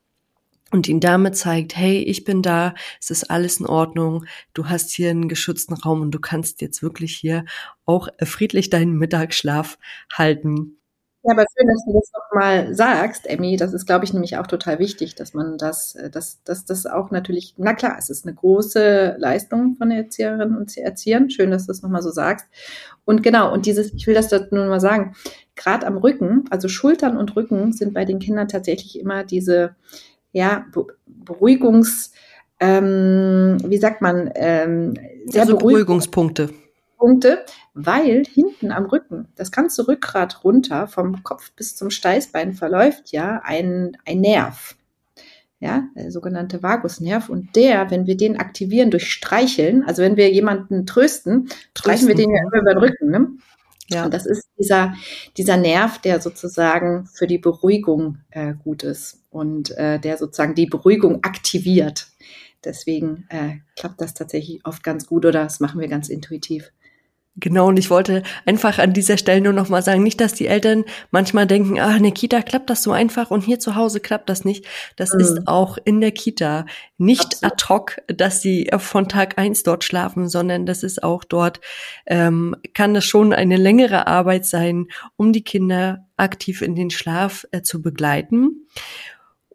und ihn damit zeigt, hey, ich bin da, es ist alles in Ordnung, du hast hier einen geschützten Raum und du kannst jetzt wirklich hier auch friedlich deinen Mittagsschlaf halten. Ja, aber schön, dass du das nochmal sagst, Emmy. Das ist, glaube ich, nämlich auch total wichtig, dass man das, äh, dass, dass das auch natürlich, na klar, es ist eine große Leistung von Erzieherinnen und Erziehern. Schön, dass du das nochmal so sagst. Und genau, und dieses, ich will das nur mal sagen, gerade am Rücken, also Schultern und Rücken sind bei den Kindern tatsächlich immer diese, ja, Beruhigungs, ähm, wie sagt man, ähm, sehr also Beruhigungspunkte. Punkte, weil hinten am Rücken, das ganze Rückgrat runter, vom Kopf bis zum Steißbein verläuft ja ein, ein Nerv. Ja, der sogenannte Vagusnerv. Und der, wenn wir den aktivieren durch Streicheln, also wenn wir jemanden trösten, streichen wir den ja immer über den Rücken. Ne? Ja. Und das ist dieser, dieser Nerv, der sozusagen für die Beruhigung äh, gut ist und äh, der sozusagen die Beruhigung aktiviert. Deswegen äh, klappt das tatsächlich oft ganz gut oder das machen wir ganz intuitiv. Genau, und ich wollte einfach an dieser Stelle nur noch mal sagen, nicht, dass die Eltern manchmal denken, ah, in der Kita klappt das so einfach und hier zu Hause klappt das nicht. Das mhm. ist auch in der Kita nicht Absolut. ad hoc, dass sie von Tag eins dort schlafen, sondern das ist auch dort, ähm, kann das schon eine längere Arbeit sein, um die Kinder aktiv in den Schlaf äh, zu begleiten.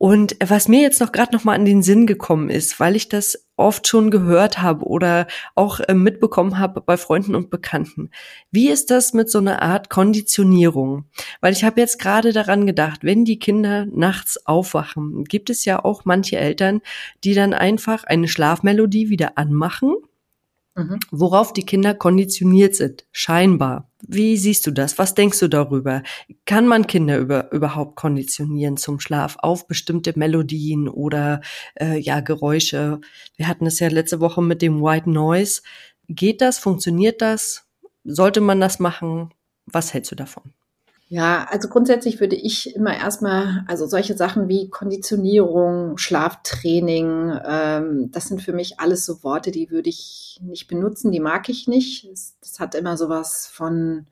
Und was mir jetzt noch gerade noch mal an den Sinn gekommen ist, weil ich das oft schon gehört habe oder auch äh, mitbekommen habe bei Freunden und Bekannten. Wie ist das mit so einer Art Konditionierung? Weil ich habe jetzt gerade daran gedacht, wenn die Kinder nachts aufwachen, gibt es ja auch manche Eltern, die dann einfach eine Schlafmelodie wieder anmachen Mhm. worauf die Kinder konditioniert sind, scheinbar. Wie siehst du das? Was denkst du darüber? Kann man Kinder über, überhaupt konditionieren zum Schlaf auf bestimmte Melodien oder äh, ja Geräusche? Wir hatten es ja letzte Woche mit dem White Noise. Geht das? Funktioniert das? Sollte man das machen? Was hältst du davon? Ja, also grundsätzlich würde ich immer erstmal, also solche Sachen wie Konditionierung, Schlaftraining, ähm, das sind für mich alles so Worte, die würde ich nicht benutzen, die mag ich nicht. Das, das hat immer sowas von,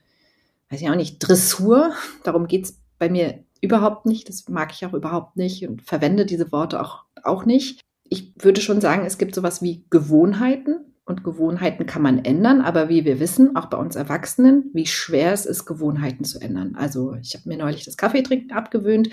weiß ich auch nicht, Dressur. Darum geht's bei mir überhaupt nicht. Das mag ich auch überhaupt nicht und verwende diese Worte auch, auch nicht. ich würde schon sagen, es gibt sowas wie Gewohnheiten und Gewohnheiten kann man ändern, aber wie wir wissen, auch bei uns Erwachsenen, wie schwer es ist, Gewohnheiten zu ändern. Also ich habe mir neulich das Kaffeetrinken abgewöhnt.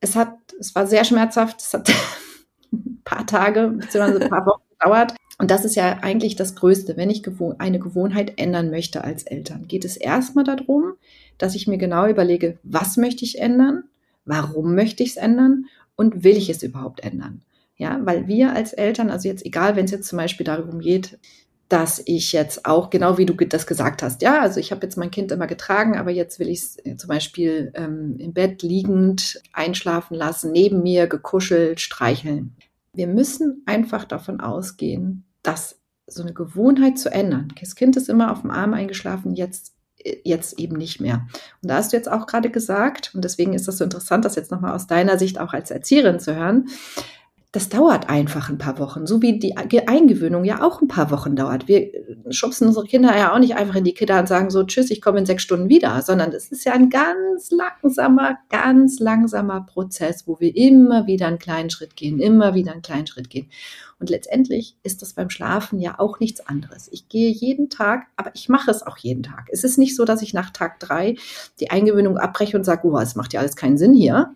Es hat, es war sehr schmerzhaft. Es hat ein paar Tage bzw. ein paar Wochen gedauert. Und das ist ja eigentlich das Größte. Wenn ich eine Gewohnheit ändern möchte als Eltern, geht es erstmal darum, dass ich mir genau überlege, was möchte ich ändern, warum möchte ich es ändern und will ich es überhaupt ändern. Ja, weil wir als Eltern, also jetzt egal, wenn es jetzt zum Beispiel darum geht, dass ich jetzt auch, genau wie du das gesagt hast, ja, also ich habe jetzt mein Kind immer getragen, aber jetzt will ich es äh, zum Beispiel ähm, im Bett liegend einschlafen lassen, neben mir gekuschelt, streicheln. Wir müssen einfach davon ausgehen, dass so eine Gewohnheit zu ändern. Das Kind ist immer auf dem Arm eingeschlafen, jetzt äh, jetzt eben nicht mehr. Und da hast du jetzt auch gerade gesagt, und deswegen ist das so interessant, das jetzt nochmal aus deiner Sicht auch als Erzieherin zu hören, das dauert einfach ein paar Wochen, so wie die Eingewöhnung ja auch ein paar Wochen dauert. Wir schubsen unsere Kinder ja auch nicht einfach in die Kita und sagen so, tschüss, ich komme in sechs Stunden wieder, sondern es ist ja ein ganz langsamer, ganz langsamer Prozess, wo wir immer wieder einen kleinen Schritt gehen, immer wieder einen kleinen Schritt gehen. Und letztendlich ist das beim Schlafen ja auch nichts anderes. Ich gehe jeden Tag, aber ich mache es auch jeden Tag. Es ist nicht so, dass ich nach Tag drei die Eingewöhnung abbreche und sage, oh, es macht ja alles keinen Sinn hier,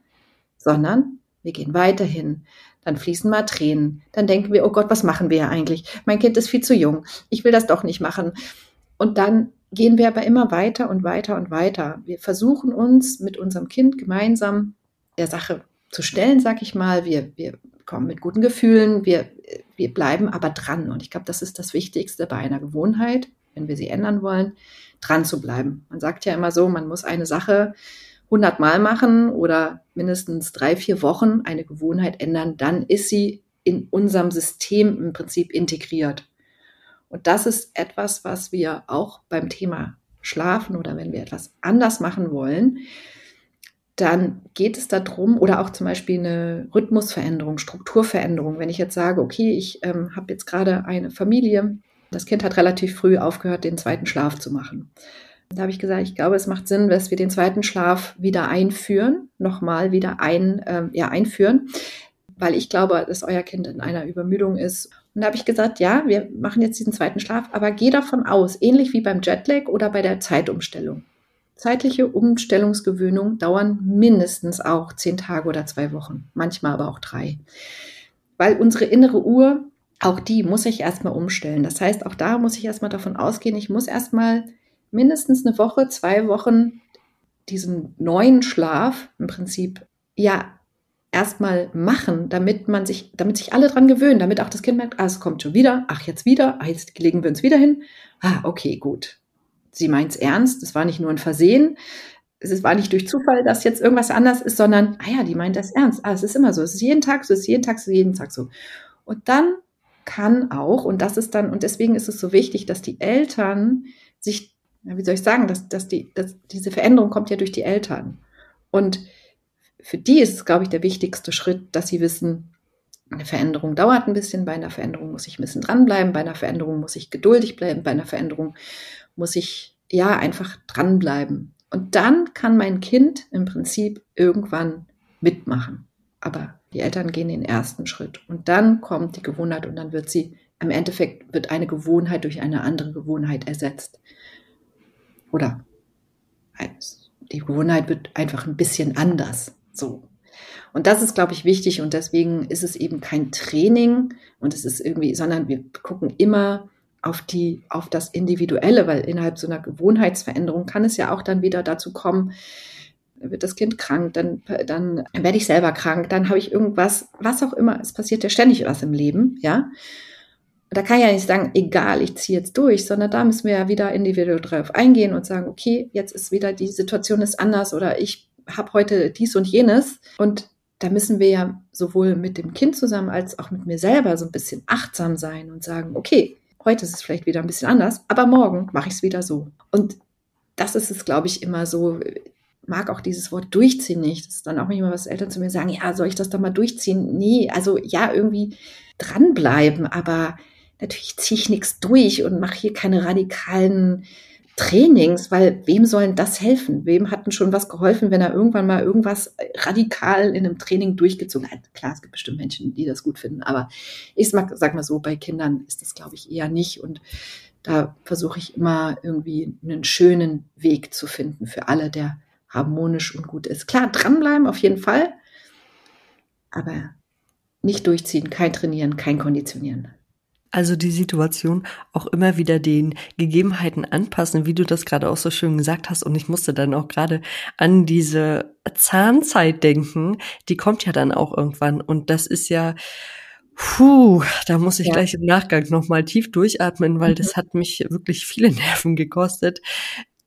sondern wir gehen weiterhin dann fließen mal Tränen. Dann denken wir, oh Gott, was machen wir ja eigentlich? Mein Kind ist viel zu jung. Ich will das doch nicht machen. Und dann gehen wir aber immer weiter und weiter und weiter. Wir versuchen uns mit unserem Kind gemeinsam der Sache zu stellen, sag ich mal. Wir, wir kommen mit guten Gefühlen, wir, wir bleiben aber dran. Und ich glaube, das ist das Wichtigste bei einer Gewohnheit, wenn wir sie ändern wollen, dran zu bleiben. Man sagt ja immer so, man muss eine Sache 100 Mal machen oder mindestens drei, vier Wochen eine Gewohnheit ändern, dann ist sie in unserem System im Prinzip integriert. Und das ist etwas, was wir auch beim Thema Schlafen oder wenn wir etwas anders machen wollen, dann geht es darum, oder auch zum Beispiel eine Rhythmusveränderung, Strukturveränderung. Wenn ich jetzt sage, okay, ich ähm, habe jetzt gerade eine Familie, das Kind hat relativ früh aufgehört, den zweiten Schlaf zu machen. Da habe ich gesagt, ich glaube, es macht Sinn, dass wir den zweiten Schlaf wieder einführen, nochmal wieder ein, äh, ja, einführen, weil ich glaube, dass euer Kind in einer Übermüdung ist. Und da habe ich gesagt, ja, wir machen jetzt diesen zweiten Schlaf, aber geh davon aus, ähnlich wie beim Jetlag oder bei der Zeitumstellung. Zeitliche Umstellungsgewöhnungen dauern mindestens auch zehn Tage oder zwei Wochen, manchmal aber auch drei. Weil unsere innere Uhr, auch die muss ich erstmal umstellen. Das heißt, auch da muss ich erstmal davon ausgehen, ich muss erstmal mindestens eine Woche, zwei Wochen diesen neuen Schlaf im Prinzip ja erstmal machen, damit man sich, damit sich alle dran gewöhnen, damit auch das Kind merkt, ah, es kommt schon wieder, ach, jetzt wieder, ah, jetzt legen wir uns wieder hin. Ah, okay, gut. Sie meint es ernst, es war nicht nur ein Versehen, es war nicht durch Zufall, dass jetzt irgendwas anders ist, sondern, ah ja, die meint das ernst. Ah, es ist immer so, es ist jeden Tag so, es ist jeden Tag so, jeden Tag so. Und dann kann auch, und das ist dann, und deswegen ist es so wichtig, dass die Eltern sich wie soll ich sagen, dass, dass, die, dass diese Veränderung kommt ja durch die Eltern. Und für die ist es, glaube ich, der wichtigste Schritt, dass sie wissen, eine Veränderung dauert ein bisschen, bei einer Veränderung muss ich ein bisschen dranbleiben, bei einer Veränderung muss ich geduldig bleiben, bei einer Veränderung muss ich ja einfach dranbleiben. Und dann kann mein Kind im Prinzip irgendwann mitmachen. Aber die Eltern gehen den ersten Schritt und dann kommt die Gewohnheit und dann wird sie, im Endeffekt wird eine Gewohnheit durch eine andere Gewohnheit ersetzt. Oder die Gewohnheit wird einfach ein bisschen anders. So. Und das ist, glaube ich, wichtig und deswegen ist es eben kein Training und es ist irgendwie, sondern wir gucken immer auf die, auf das Individuelle, weil innerhalb so einer Gewohnheitsveränderung kann es ja auch dann wieder dazu kommen, wird das Kind krank, dann, dann werde ich selber krank, dann habe ich irgendwas, was auch immer, es passiert ja ständig was im Leben, ja da kann ich ja nicht sagen, egal, ich ziehe jetzt durch, sondern da müssen wir ja wieder individuell drauf eingehen und sagen, okay, jetzt ist wieder die Situation ist anders oder ich habe heute dies und jenes und da müssen wir ja sowohl mit dem Kind zusammen als auch mit mir selber so ein bisschen achtsam sein und sagen, okay, heute ist es vielleicht wieder ein bisschen anders, aber morgen mache ich es wieder so. Und das ist es, glaube ich, immer so. Mag auch dieses Wort durchziehen nicht. Das ist dann auch manchmal, was Eltern zu mir sagen, ja, soll ich das da mal durchziehen? Nee, also ja, irgendwie dranbleiben, aber natürlich ziehe ich nichts durch und mache hier keine radikalen Trainings, weil wem sollen das helfen? Wem hat denn schon was geholfen, wenn er irgendwann mal irgendwas radikal in einem Training durchgezogen hat? Klar, es gibt bestimmt Menschen, die das gut finden, aber ich sag, sag mal so, bei Kindern ist das, glaube ich, eher nicht. Und da versuche ich immer irgendwie einen schönen Weg zu finden für alle, der harmonisch und gut ist. Klar, dranbleiben auf jeden Fall, aber nicht durchziehen, kein Trainieren, kein Konditionieren. Also die Situation auch immer wieder den Gegebenheiten anpassen, wie du das gerade auch so schön gesagt hast. Und ich musste dann auch gerade an diese Zahnzeit denken. Die kommt ja dann auch irgendwann. Und das ist ja, puh, da muss ich ja. gleich im Nachgang nochmal tief durchatmen, weil mhm. das hat mich wirklich viele Nerven gekostet.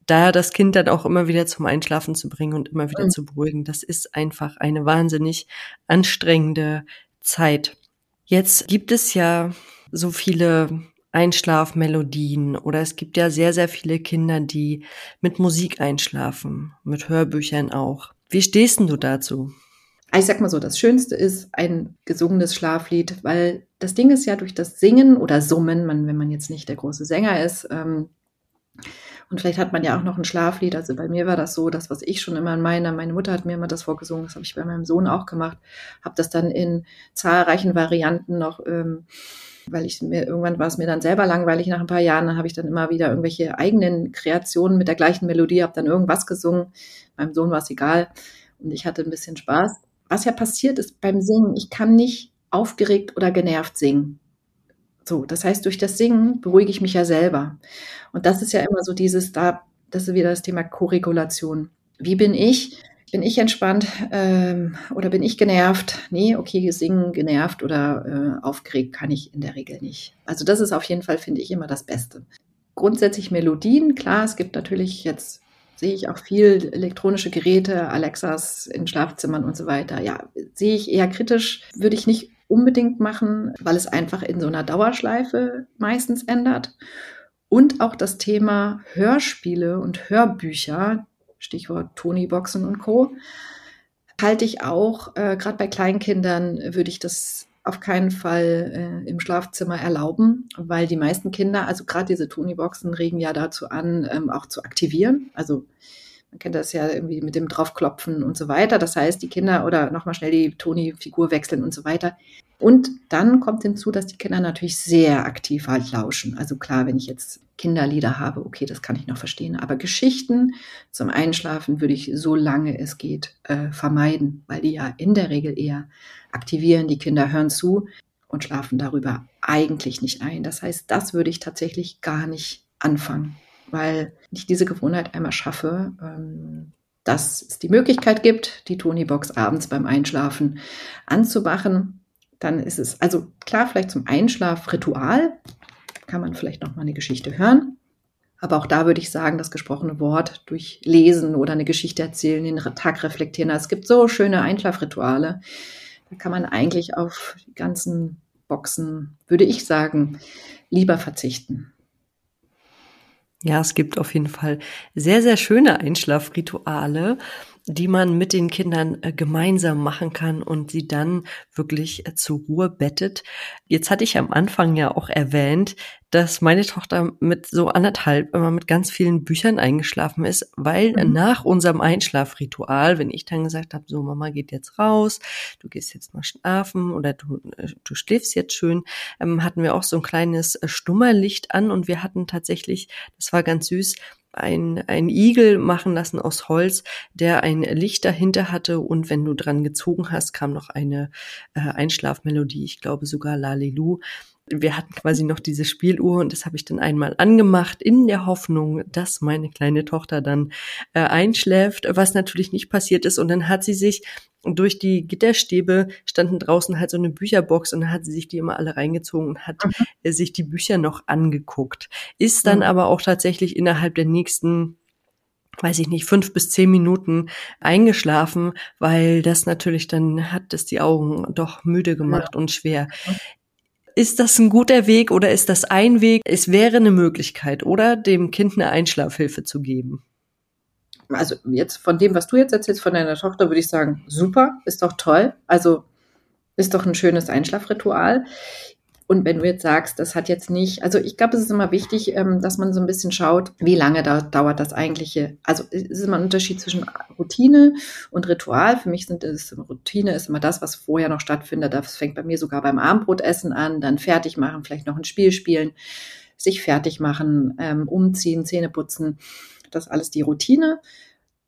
Da das Kind dann auch immer wieder zum Einschlafen zu bringen und immer wieder mhm. zu beruhigen, das ist einfach eine wahnsinnig anstrengende Zeit. Jetzt gibt es ja so viele Einschlafmelodien oder es gibt ja sehr, sehr viele Kinder, die mit Musik einschlafen, mit Hörbüchern auch. Wie stehst denn du dazu? Ich sag mal so, das Schönste ist ein gesungenes Schlaflied, weil das Ding ist ja durch das Singen oder Summen, man, wenn man jetzt nicht der große Sänger ist, ähm, und vielleicht hat man ja auch noch ein Schlaflied. Also bei mir war das so, das, was ich schon immer meine, meine Mutter hat mir immer das vorgesungen, das habe ich bei meinem Sohn auch gemacht, habe das dann in zahlreichen Varianten noch, ähm, weil ich mir, irgendwann war es mir dann selber langweilig nach ein paar Jahren, dann habe ich dann immer wieder irgendwelche eigenen Kreationen mit der gleichen Melodie, habe dann irgendwas gesungen. Meinem Sohn war es egal und ich hatte ein bisschen Spaß. Was ja passiert ist beim Singen, ich kann nicht aufgeregt oder genervt singen. So, das heißt, durch das Singen beruhige ich mich ja selber. Und das ist ja immer so dieses, da, das ist wieder das Thema Korregulation. Wie bin ich? Bin ich entspannt ähm, oder bin ich genervt? Nee, okay, singen genervt oder äh, aufgeregt kann ich in der Regel nicht. Also das ist auf jeden Fall, finde ich, immer das Beste. Grundsätzlich Melodien, klar, es gibt natürlich jetzt sehe ich auch viel elektronische Geräte, Alexas in Schlafzimmern und so weiter. Ja, sehe ich eher kritisch, würde ich nicht unbedingt machen, weil es einfach in so einer Dauerschleife meistens ändert. Und auch das Thema Hörspiele und Hörbücher, Stichwort Tony-Boxen und Co., halte ich auch, äh, gerade bei Kleinkindern würde ich das auf keinen Fall äh, im Schlafzimmer erlauben, weil die meisten Kinder, also gerade diese Tony-Boxen regen ja dazu an, ähm, auch zu aktivieren. Also man kennt das ja irgendwie mit dem Draufklopfen und so weiter. Das heißt, die Kinder oder nochmal schnell die Toni-Figur wechseln und so weiter. Und dann kommt hinzu, dass die Kinder natürlich sehr aktiv halt lauschen. Also klar, wenn ich jetzt Kinderlieder habe, okay, das kann ich noch verstehen. Aber Geschichten zum Einschlafen würde ich, solange es geht, äh, vermeiden, weil die ja in der Regel eher aktivieren. Die Kinder hören zu und schlafen darüber eigentlich nicht ein. Das heißt, das würde ich tatsächlich gar nicht anfangen weil ich diese Gewohnheit einmal schaffe, ähm, dass es die Möglichkeit gibt, die Tony-Box abends beim Einschlafen anzumachen. Dann ist es, also klar, vielleicht zum Einschlafritual kann man vielleicht noch mal eine Geschichte hören. Aber auch da würde ich sagen, das gesprochene Wort durch Lesen oder eine Geschichte erzählen, den Tag reflektieren. Es gibt so schöne Einschlafrituale. Da kann man eigentlich auf die ganzen Boxen, würde ich sagen, lieber verzichten. Ja, es gibt auf jeden Fall sehr, sehr schöne Einschlafrituale die man mit den Kindern äh, gemeinsam machen kann und sie dann wirklich äh, zur Ruhe bettet. Jetzt hatte ich am Anfang ja auch erwähnt, dass meine Tochter mit so anderthalb immer mit ganz vielen Büchern eingeschlafen ist, weil mhm. nach unserem Einschlafritual, wenn ich dann gesagt habe, so Mama geht jetzt raus, du gehst jetzt mal schlafen oder du, äh, du schläfst jetzt schön, ähm, hatten wir auch so ein kleines Stummerlicht an und wir hatten tatsächlich, das war ganz süß, ein, ein Igel machen lassen aus Holz, der ein Licht dahinter hatte und wenn du dran gezogen hast, kam noch eine äh, Einschlafmelodie, ich glaube sogar Lalelu. Wir hatten quasi noch diese Spieluhr und das habe ich dann einmal angemacht in der Hoffnung, dass meine kleine Tochter dann äh, einschläft, was natürlich nicht passiert ist und dann hat sie sich durch die Gitterstäbe standen draußen halt so eine Bücherbox und dann hat sie sich die immer alle reingezogen und hat mhm. sich die Bücher noch angeguckt. Ist dann mhm. aber auch tatsächlich innerhalb der nächsten weiß ich nicht, fünf bis zehn Minuten eingeschlafen, weil das natürlich dann hat es die Augen doch müde gemacht ja. und schwer. Ist das ein guter Weg oder ist das ein Weg? Es wäre eine Möglichkeit, oder dem Kind eine Einschlafhilfe zu geben also jetzt von dem, was du jetzt erzählst von deiner Tochter, würde ich sagen, super, ist doch toll. Also ist doch ein schönes Einschlafritual. Und wenn du jetzt sagst, das hat jetzt nicht, also ich glaube, es ist immer wichtig, ähm, dass man so ein bisschen schaut, wie lange da dauert das eigentliche. Also es ist immer ein Unterschied zwischen Routine und Ritual. Für mich sind es Routine ist immer das, was vorher noch stattfindet. Das fängt bei mir sogar beim Abendbrotessen an, dann fertig machen, vielleicht noch ein Spiel spielen, sich fertig machen, ähm, umziehen, Zähne putzen. Das ist alles die Routine.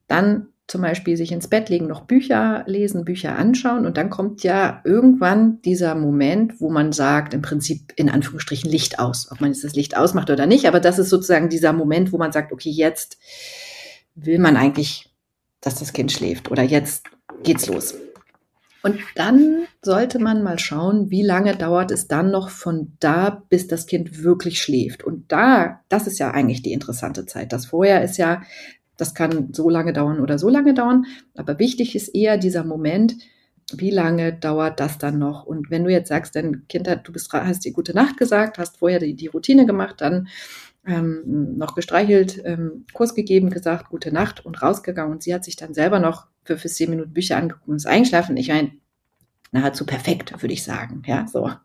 Dann zum Beispiel sich ins Bett legen, noch Bücher lesen, Bücher anschauen und dann kommt ja irgendwann dieser Moment, wo man sagt, im Prinzip in Anführungsstrichen Licht aus, ob man jetzt das Licht ausmacht oder nicht, aber das ist sozusagen dieser Moment, wo man sagt, okay, jetzt will man eigentlich, dass das Kind schläft oder jetzt geht's los. Und dann sollte man mal schauen, wie lange dauert es dann noch von da, bis das Kind wirklich schläft. Und da, das ist ja eigentlich die interessante Zeit. Das vorher ist ja das kann so lange dauern oder so lange dauern. Aber wichtig ist eher dieser Moment, wie lange dauert das dann noch? Und wenn du jetzt sagst, dein Kind hat, du bist, hast die gute Nacht gesagt, hast vorher die, die Routine gemacht, dann ähm, noch gestreichelt, ähm, Kurs gegeben, gesagt, gute Nacht und rausgegangen. Und sie hat sich dann selber noch für, für zehn Minuten Bücher angeguckt und ist eingeschlafen. Ich meine, nahezu perfekt, würde ich sagen. Ja, so.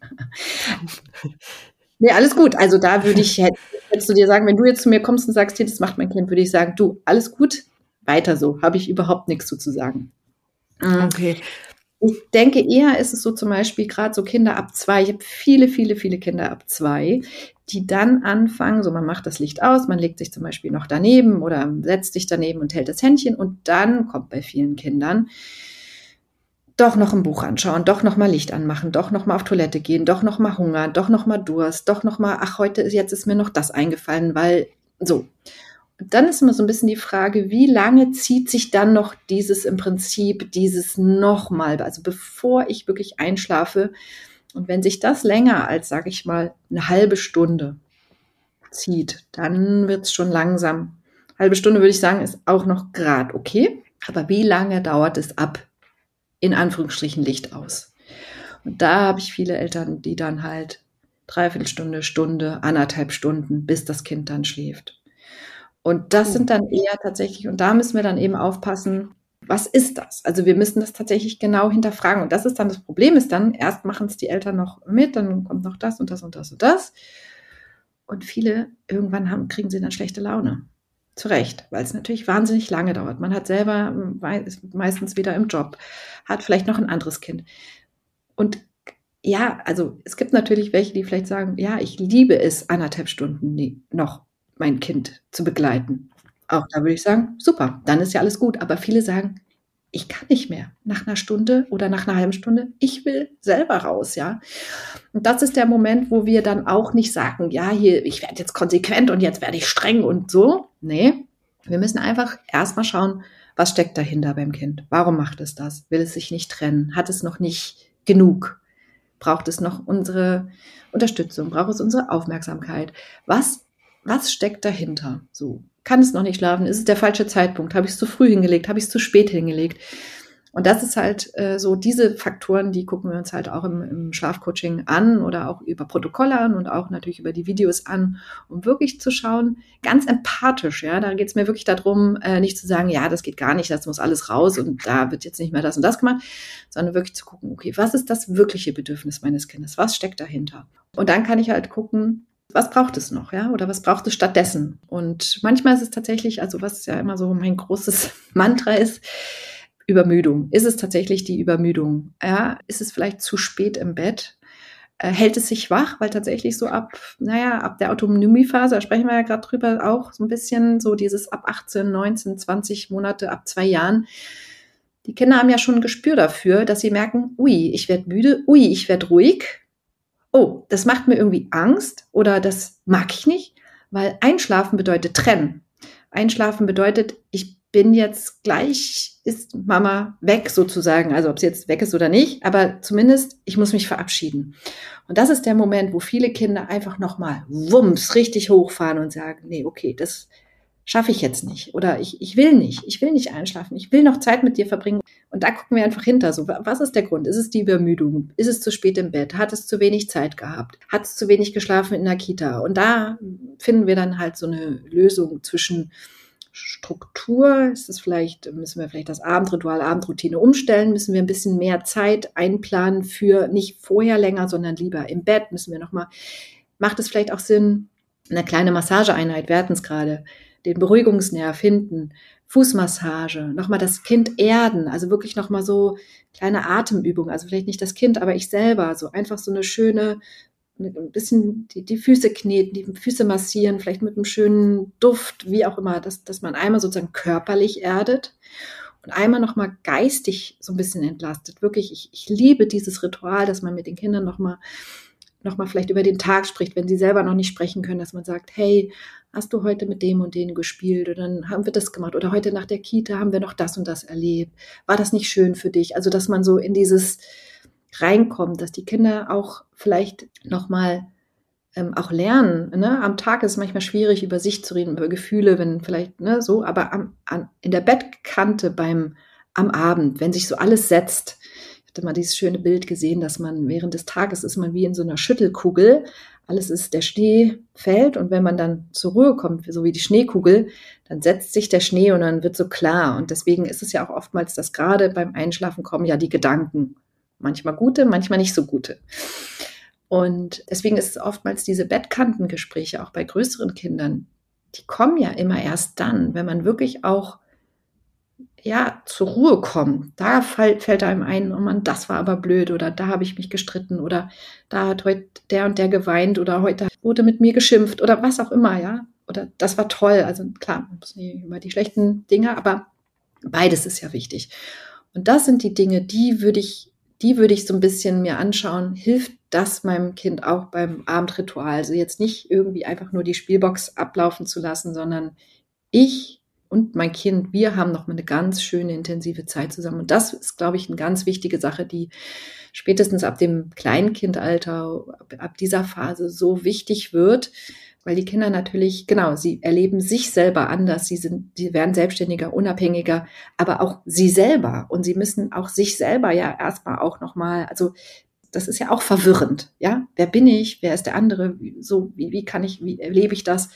Nee, alles gut. Also da würde ich, hättest du dir sagen, wenn du jetzt zu mir kommst und sagst, hier, das macht mein Kind, würde ich sagen, du, alles gut, weiter so, habe ich überhaupt nichts zu, zu sagen. Mhm. Okay. Ich denke eher ist es so zum Beispiel gerade so Kinder ab zwei. Ich habe viele, viele, viele Kinder ab zwei, die dann anfangen, so man macht das Licht aus, man legt sich zum Beispiel noch daneben oder setzt sich daneben und hält das Händchen und dann kommt bei vielen Kindern doch noch ein Buch anschauen, doch noch mal Licht anmachen, doch noch mal auf Toilette gehen, doch noch mal Hunger, doch noch mal Durst, doch noch mal, ach heute jetzt ist mir noch das eingefallen, weil so. Und dann ist immer so ein bisschen die Frage, wie lange zieht sich dann noch dieses im Prinzip dieses nochmal, also bevor ich wirklich einschlafe. Und wenn sich das länger als, sage ich mal, eine halbe Stunde zieht, dann wird es schon langsam. Halbe Stunde würde ich sagen, ist auch noch grad okay. Aber wie lange dauert es ab in Anführungsstrichen Licht aus. Und da habe ich viele Eltern, die dann halt dreiviertel Stunde, Stunde, anderthalb Stunden, bis das Kind dann schläft. Und das sind dann eher tatsächlich, und da müssen wir dann eben aufpassen, was ist das? Also wir müssen das tatsächlich genau hinterfragen. Und das ist dann das Problem, ist dann, erst machen es die Eltern noch mit, dann kommt noch das und das und das und das. Und viele, irgendwann haben, kriegen sie dann schlechte Laune. Zu Recht, weil es natürlich wahnsinnig lange dauert. Man hat selber ist meistens wieder im Job, hat vielleicht noch ein anderes Kind. Und ja, also es gibt natürlich welche, die vielleicht sagen, ja, ich liebe es, anderthalb Stunden noch mein Kind zu begleiten. Auch da würde ich sagen, super, dann ist ja alles gut. Aber viele sagen, ich kann nicht mehr nach einer Stunde oder nach einer halben Stunde. Ich will selber raus, ja. Und das ist der Moment, wo wir dann auch nicht sagen, ja, hier, ich werde jetzt konsequent und jetzt werde ich streng und so. Nee, wir müssen einfach erstmal schauen, was steckt dahinter beim Kind? Warum macht es das? Will es sich nicht trennen? Hat es noch nicht genug? Braucht es noch unsere Unterstützung? Braucht es unsere Aufmerksamkeit? Was, was steckt dahinter? So kann es noch nicht schlafen? Ist es der falsche Zeitpunkt? Habe ich es zu früh hingelegt? Habe ich es zu spät hingelegt? Und das ist halt äh, so, diese Faktoren, die gucken wir uns halt auch im, im Schlafcoaching an oder auch über Protokolle an und auch natürlich über die Videos an, um wirklich zu schauen, ganz empathisch, ja, da geht es mir wirklich darum, äh, nicht zu sagen, ja, das geht gar nicht, das muss alles raus und da wird jetzt nicht mehr das und das gemacht, sondern wirklich zu gucken, okay, was ist das wirkliche Bedürfnis meines Kindes? Was steckt dahinter? Und dann kann ich halt gucken, was braucht es noch, ja? Oder was braucht es stattdessen? Und manchmal ist es tatsächlich, also was ja immer so mein großes Mantra ist, Übermüdung. Ist es tatsächlich die Übermüdung? Ja, ist es vielleicht zu spät im Bett? Äh, hält es sich wach? Weil tatsächlich so ab, naja, ab der Autonomiephase, da sprechen wir ja gerade drüber auch so ein bisschen, so dieses ab 18, 19, 20 Monate, ab zwei Jahren. Die Kinder haben ja schon ein Gespür dafür, dass sie merken, ui, ich werde müde, ui, ich werde ruhig oh, das macht mir irgendwie Angst oder das mag ich nicht, weil Einschlafen bedeutet trennen. Einschlafen bedeutet, ich bin jetzt gleich, ist Mama weg sozusagen, also ob sie jetzt weg ist oder nicht, aber zumindest, ich muss mich verabschieden. Und das ist der Moment, wo viele Kinder einfach nochmal wumms richtig hochfahren und sagen, nee, okay, das schaffe ich jetzt nicht oder ich, ich will nicht, ich will nicht einschlafen, ich will noch Zeit mit dir verbringen. Und da gucken wir einfach hinter. So, was ist der Grund? Ist es die Übermüdung? Ist es zu spät im Bett? Hat es zu wenig Zeit gehabt? Hat es zu wenig geschlafen in der Kita? Und da finden wir dann halt so eine Lösung zwischen Struktur? Ist es vielleicht, müssen wir vielleicht das Abendritual, Abendroutine umstellen? Müssen wir ein bisschen mehr Zeit einplanen für nicht vorher länger, sondern lieber im Bett? Müssen wir nochmal, macht es vielleicht auch Sinn, eine kleine Massageeinheit, wir hatten es gerade, den Beruhigungsnerv hinten, Fußmassage, nochmal das Kind erden, also wirklich nochmal so kleine Atemübungen, also vielleicht nicht das Kind, aber ich selber, so einfach so eine schöne ein bisschen die, die Füße kneten, die Füße massieren, vielleicht mit einem schönen Duft, wie auch immer, dass, dass man einmal sozusagen körperlich erdet und einmal nochmal geistig so ein bisschen entlastet. Wirklich, ich, ich liebe dieses Ritual, dass man mit den Kindern nochmal noch mal vielleicht über den Tag spricht, wenn sie selber noch nicht sprechen können, dass man sagt, hey, hast du heute mit dem und denen gespielt oder dann haben wir das gemacht oder heute nach der Kita haben wir noch das und das erlebt. War das nicht schön für dich? Also, dass man so in dieses reinkommt, dass die Kinder auch vielleicht nochmal ähm, auch lernen. Ne? Am Tag ist es manchmal schwierig, über sich zu reden, über Gefühle, wenn vielleicht ne, so, aber am, an, in der Bettkante beim am Abend, wenn sich so alles setzt. Hatte mal dieses schöne Bild gesehen, dass man während des Tages ist man wie in so einer Schüttelkugel. Alles ist, der Schnee fällt und wenn man dann zur Ruhe kommt, so wie die Schneekugel, dann setzt sich der Schnee und dann wird so klar. Und deswegen ist es ja auch oftmals, dass gerade beim Einschlafen kommen ja die Gedanken Manchmal gute, manchmal nicht so gute. Und deswegen ist es oftmals diese Bettkantengespräche auch bei größeren Kindern, die kommen ja immer erst dann, wenn man wirklich auch ja, zur Ruhe kommt. Da fällt, fällt einem ein, oh Mann, das war aber blöd oder da habe ich mich gestritten oder da hat heute der und der geweint oder heute wurde mit mir geschimpft oder was auch immer, ja. Oder das war toll. Also klar, man muss nicht über die schlechten Dinge, aber beides ist ja wichtig. Und das sind die Dinge, die würde ich die würde ich so ein bisschen mir anschauen, hilft das meinem Kind auch beim Abendritual? Also jetzt nicht irgendwie einfach nur die Spielbox ablaufen zu lassen, sondern ich und mein Kind, wir haben noch mal eine ganz schöne intensive Zeit zusammen. Und das ist, glaube ich, eine ganz wichtige Sache, die spätestens ab dem Kleinkindalter, ab dieser Phase so wichtig wird, weil die Kinder natürlich, genau, sie erleben sich selber anders, sie sind, sie werden selbstständiger, unabhängiger, aber auch sie selber. Und sie müssen auch sich selber ja erstmal auch nochmal, also das ist ja auch verwirrend, ja, wer bin ich, wer ist der andere, so, wie, wie kann ich, wie erlebe ich das?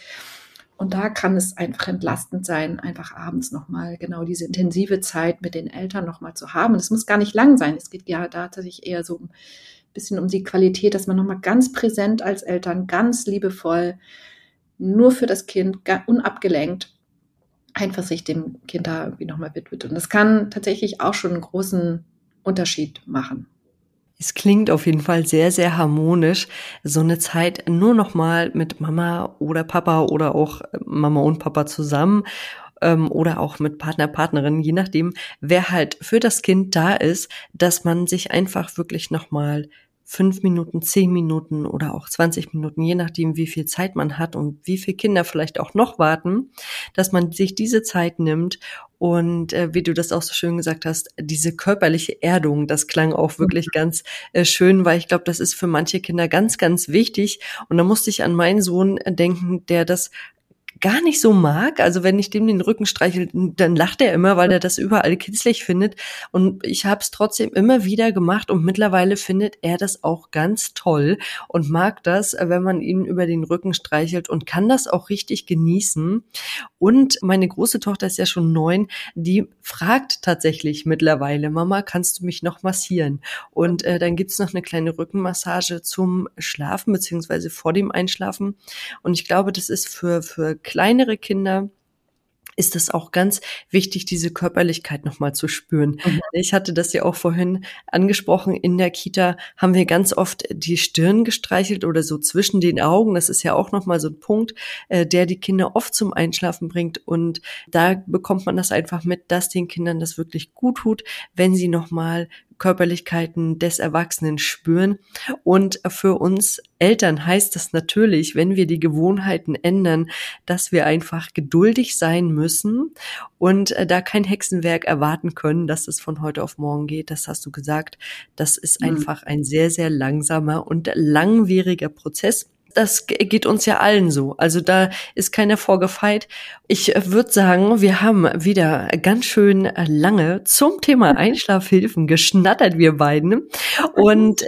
Und da kann es einfach entlastend sein, einfach abends nochmal genau diese intensive Zeit mit den Eltern nochmal zu haben. Es muss gar nicht lang sein. Es geht ja da tatsächlich eher so um bisschen um die Qualität, dass man nochmal ganz präsent als Eltern, ganz liebevoll, nur für das Kind, unabgelenkt, einfach sich dem Kind da irgendwie nochmal widmet. Und das kann tatsächlich auch schon einen großen Unterschied machen. Es klingt auf jeden Fall sehr, sehr harmonisch, so eine Zeit nur noch mal mit Mama oder Papa oder auch Mama und Papa zusammen ähm, oder auch mit Partner, Partnerin, je nachdem, wer halt für das Kind da ist, dass man sich einfach wirklich noch mal fünf Minuten, zehn Minuten oder auch 20 Minuten, je nachdem, wie viel Zeit man hat und wie viele Kinder vielleicht auch noch warten, dass man sich diese Zeit nimmt und äh, wie du das auch so schön gesagt hast, diese körperliche Erdung, das klang auch wirklich mhm. ganz äh, schön, weil ich glaube, das ist für manche Kinder ganz, ganz wichtig. Und da musste ich an meinen Sohn denken, der das gar nicht so mag. Also wenn ich dem den Rücken streichel, dann lacht er immer, weil er das überall kitzlig findet. Und ich habe es trotzdem immer wieder gemacht und mittlerweile findet er das auch ganz toll und mag das, wenn man ihn über den Rücken streichelt und kann das auch richtig genießen. Und meine große Tochter ist ja schon neun, die fragt tatsächlich mittlerweile, Mama, kannst du mich noch massieren? Und äh, dann gibt's noch eine kleine Rückenmassage zum Schlafen beziehungsweise vor dem Einschlafen. Und ich glaube, das ist für, für kleinere Kinder ist es auch ganz wichtig, diese Körperlichkeit nochmal zu spüren. Mhm. Ich hatte das ja auch vorhin angesprochen. In der Kita haben wir ganz oft die Stirn gestreichelt oder so zwischen den Augen. Das ist ja auch nochmal so ein Punkt, äh, der die Kinder oft zum Einschlafen bringt. Und da bekommt man das einfach mit, dass den Kindern das wirklich gut tut, wenn sie nochmal Körperlichkeiten des Erwachsenen spüren. Und für uns Eltern heißt das natürlich, wenn wir die Gewohnheiten ändern, dass wir einfach geduldig sein müssen und äh, da kein Hexenwerk erwarten können, dass es von heute auf morgen geht. Das hast du gesagt. Das ist mhm. einfach ein sehr, sehr langsamer und langwieriger Prozess das geht uns ja allen so. Also da ist keiner vorgefeit. Ich würde sagen, wir haben wieder ganz schön lange zum Thema Einschlafhilfen geschnattert, wir beiden. Und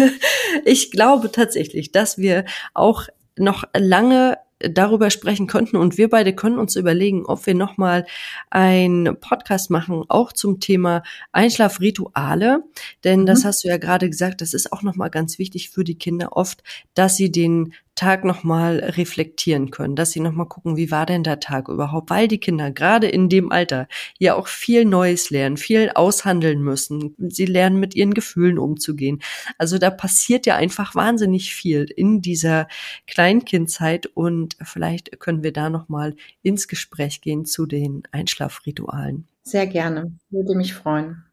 ich glaube tatsächlich, dass wir auch noch lange darüber sprechen könnten und wir beide können uns überlegen, ob wir nochmal einen Podcast machen, auch zum Thema Einschlafrituale. Denn mhm. das hast du ja gerade gesagt, das ist auch nochmal ganz wichtig für die Kinder oft, dass sie den Tag nochmal reflektieren können, dass sie nochmal gucken, wie war denn der Tag überhaupt, weil die Kinder gerade in dem Alter ja auch viel Neues lernen, viel aushandeln müssen. Sie lernen mit ihren Gefühlen umzugehen. Also da passiert ja einfach wahnsinnig viel in dieser Kleinkindzeit und vielleicht können wir da nochmal ins Gespräch gehen zu den Einschlafritualen. Sehr gerne, würde mich freuen.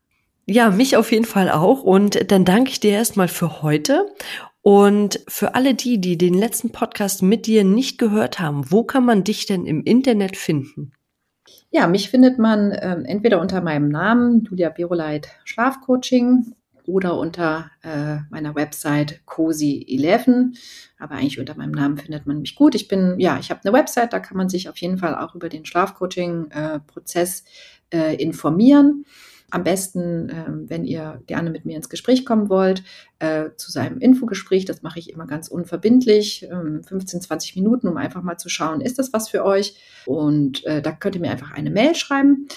Ja, mich auf jeden Fall auch. Und dann danke ich dir erstmal für heute und für alle die, die den letzten Podcast mit dir nicht gehört haben, wo kann man dich denn im Internet finden? Ja, mich findet man äh, entweder unter meinem Namen, Julia Beroleit Schlafcoaching, oder unter äh, meiner Website Cozy11. Aber eigentlich unter meinem Namen findet man mich gut. Ich bin, ja, ich habe eine Website, da kann man sich auf jeden Fall auch über den Schlafcoaching-Prozess äh, äh, informieren. Am besten, äh, wenn ihr gerne mit mir ins Gespräch kommen wollt, äh, zu seinem Infogespräch. Das mache ich immer ganz unverbindlich, äh, 15, 20 Minuten, um einfach mal zu schauen, ist das was für euch? Und äh, da könnt ihr mir einfach eine Mail schreiben.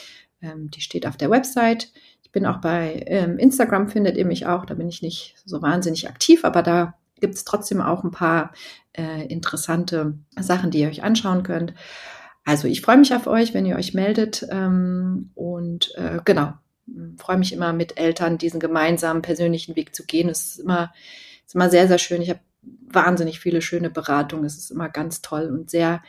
Ähm, die steht auf der Website. Ich bin auch bei ähm, Instagram, findet ihr mich auch. Da bin ich nicht so wahnsinnig aktiv, aber da gibt es trotzdem auch ein paar äh, interessante Sachen, die ihr euch anschauen könnt. Also ich freue mich auf euch, wenn ihr euch meldet. Ähm, und äh, genau, freue mich immer mit Eltern diesen gemeinsamen persönlichen Weg zu gehen. Es ist immer, ist immer sehr, sehr schön. Ich habe wahnsinnig viele schöne Beratungen. Es ist immer ganz toll und sehr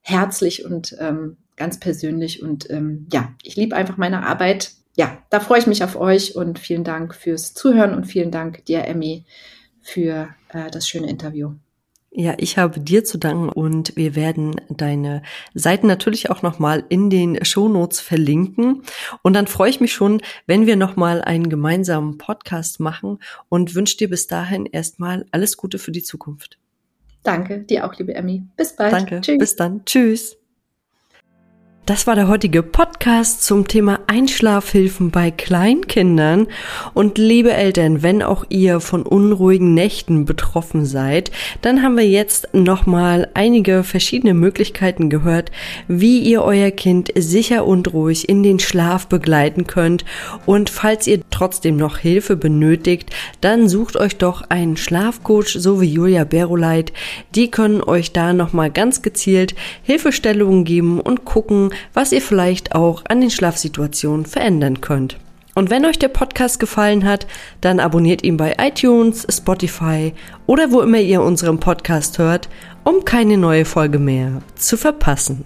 herzlich und ähm, ganz persönlich. Und ähm, ja, ich liebe einfach meine Arbeit. Ja, da freue ich mich auf euch und vielen Dank fürs Zuhören und vielen Dank dir, Emmy, für äh, das schöne Interview. Ja, ich habe dir zu danken und wir werden deine Seiten natürlich auch nochmal in den Shownotes verlinken. Und dann freue ich mich schon, wenn wir nochmal einen gemeinsamen Podcast machen und wünsche dir bis dahin erstmal alles Gute für die Zukunft. Danke, dir auch, liebe Emmy. Bis bald. Danke, Tschüss. bis dann. Tschüss. Das war der heutige Podcast zum Thema Einschlafhilfen bei Kleinkindern. Und liebe Eltern, wenn auch ihr von unruhigen Nächten betroffen seid, dann haben wir jetzt nochmal einige verschiedene Möglichkeiten gehört, wie ihr euer Kind sicher und ruhig in den Schlaf begleiten könnt. Und falls ihr trotzdem noch Hilfe benötigt, dann sucht euch doch einen Schlafcoach, so wie Julia Beroleit. Die können euch da nochmal ganz gezielt Hilfestellungen geben und gucken, was ihr vielleicht auch an den Schlafsituationen verändern könnt. Und wenn euch der Podcast gefallen hat, dann abonniert ihn bei iTunes, Spotify oder wo immer ihr unseren Podcast hört, um keine neue Folge mehr zu verpassen.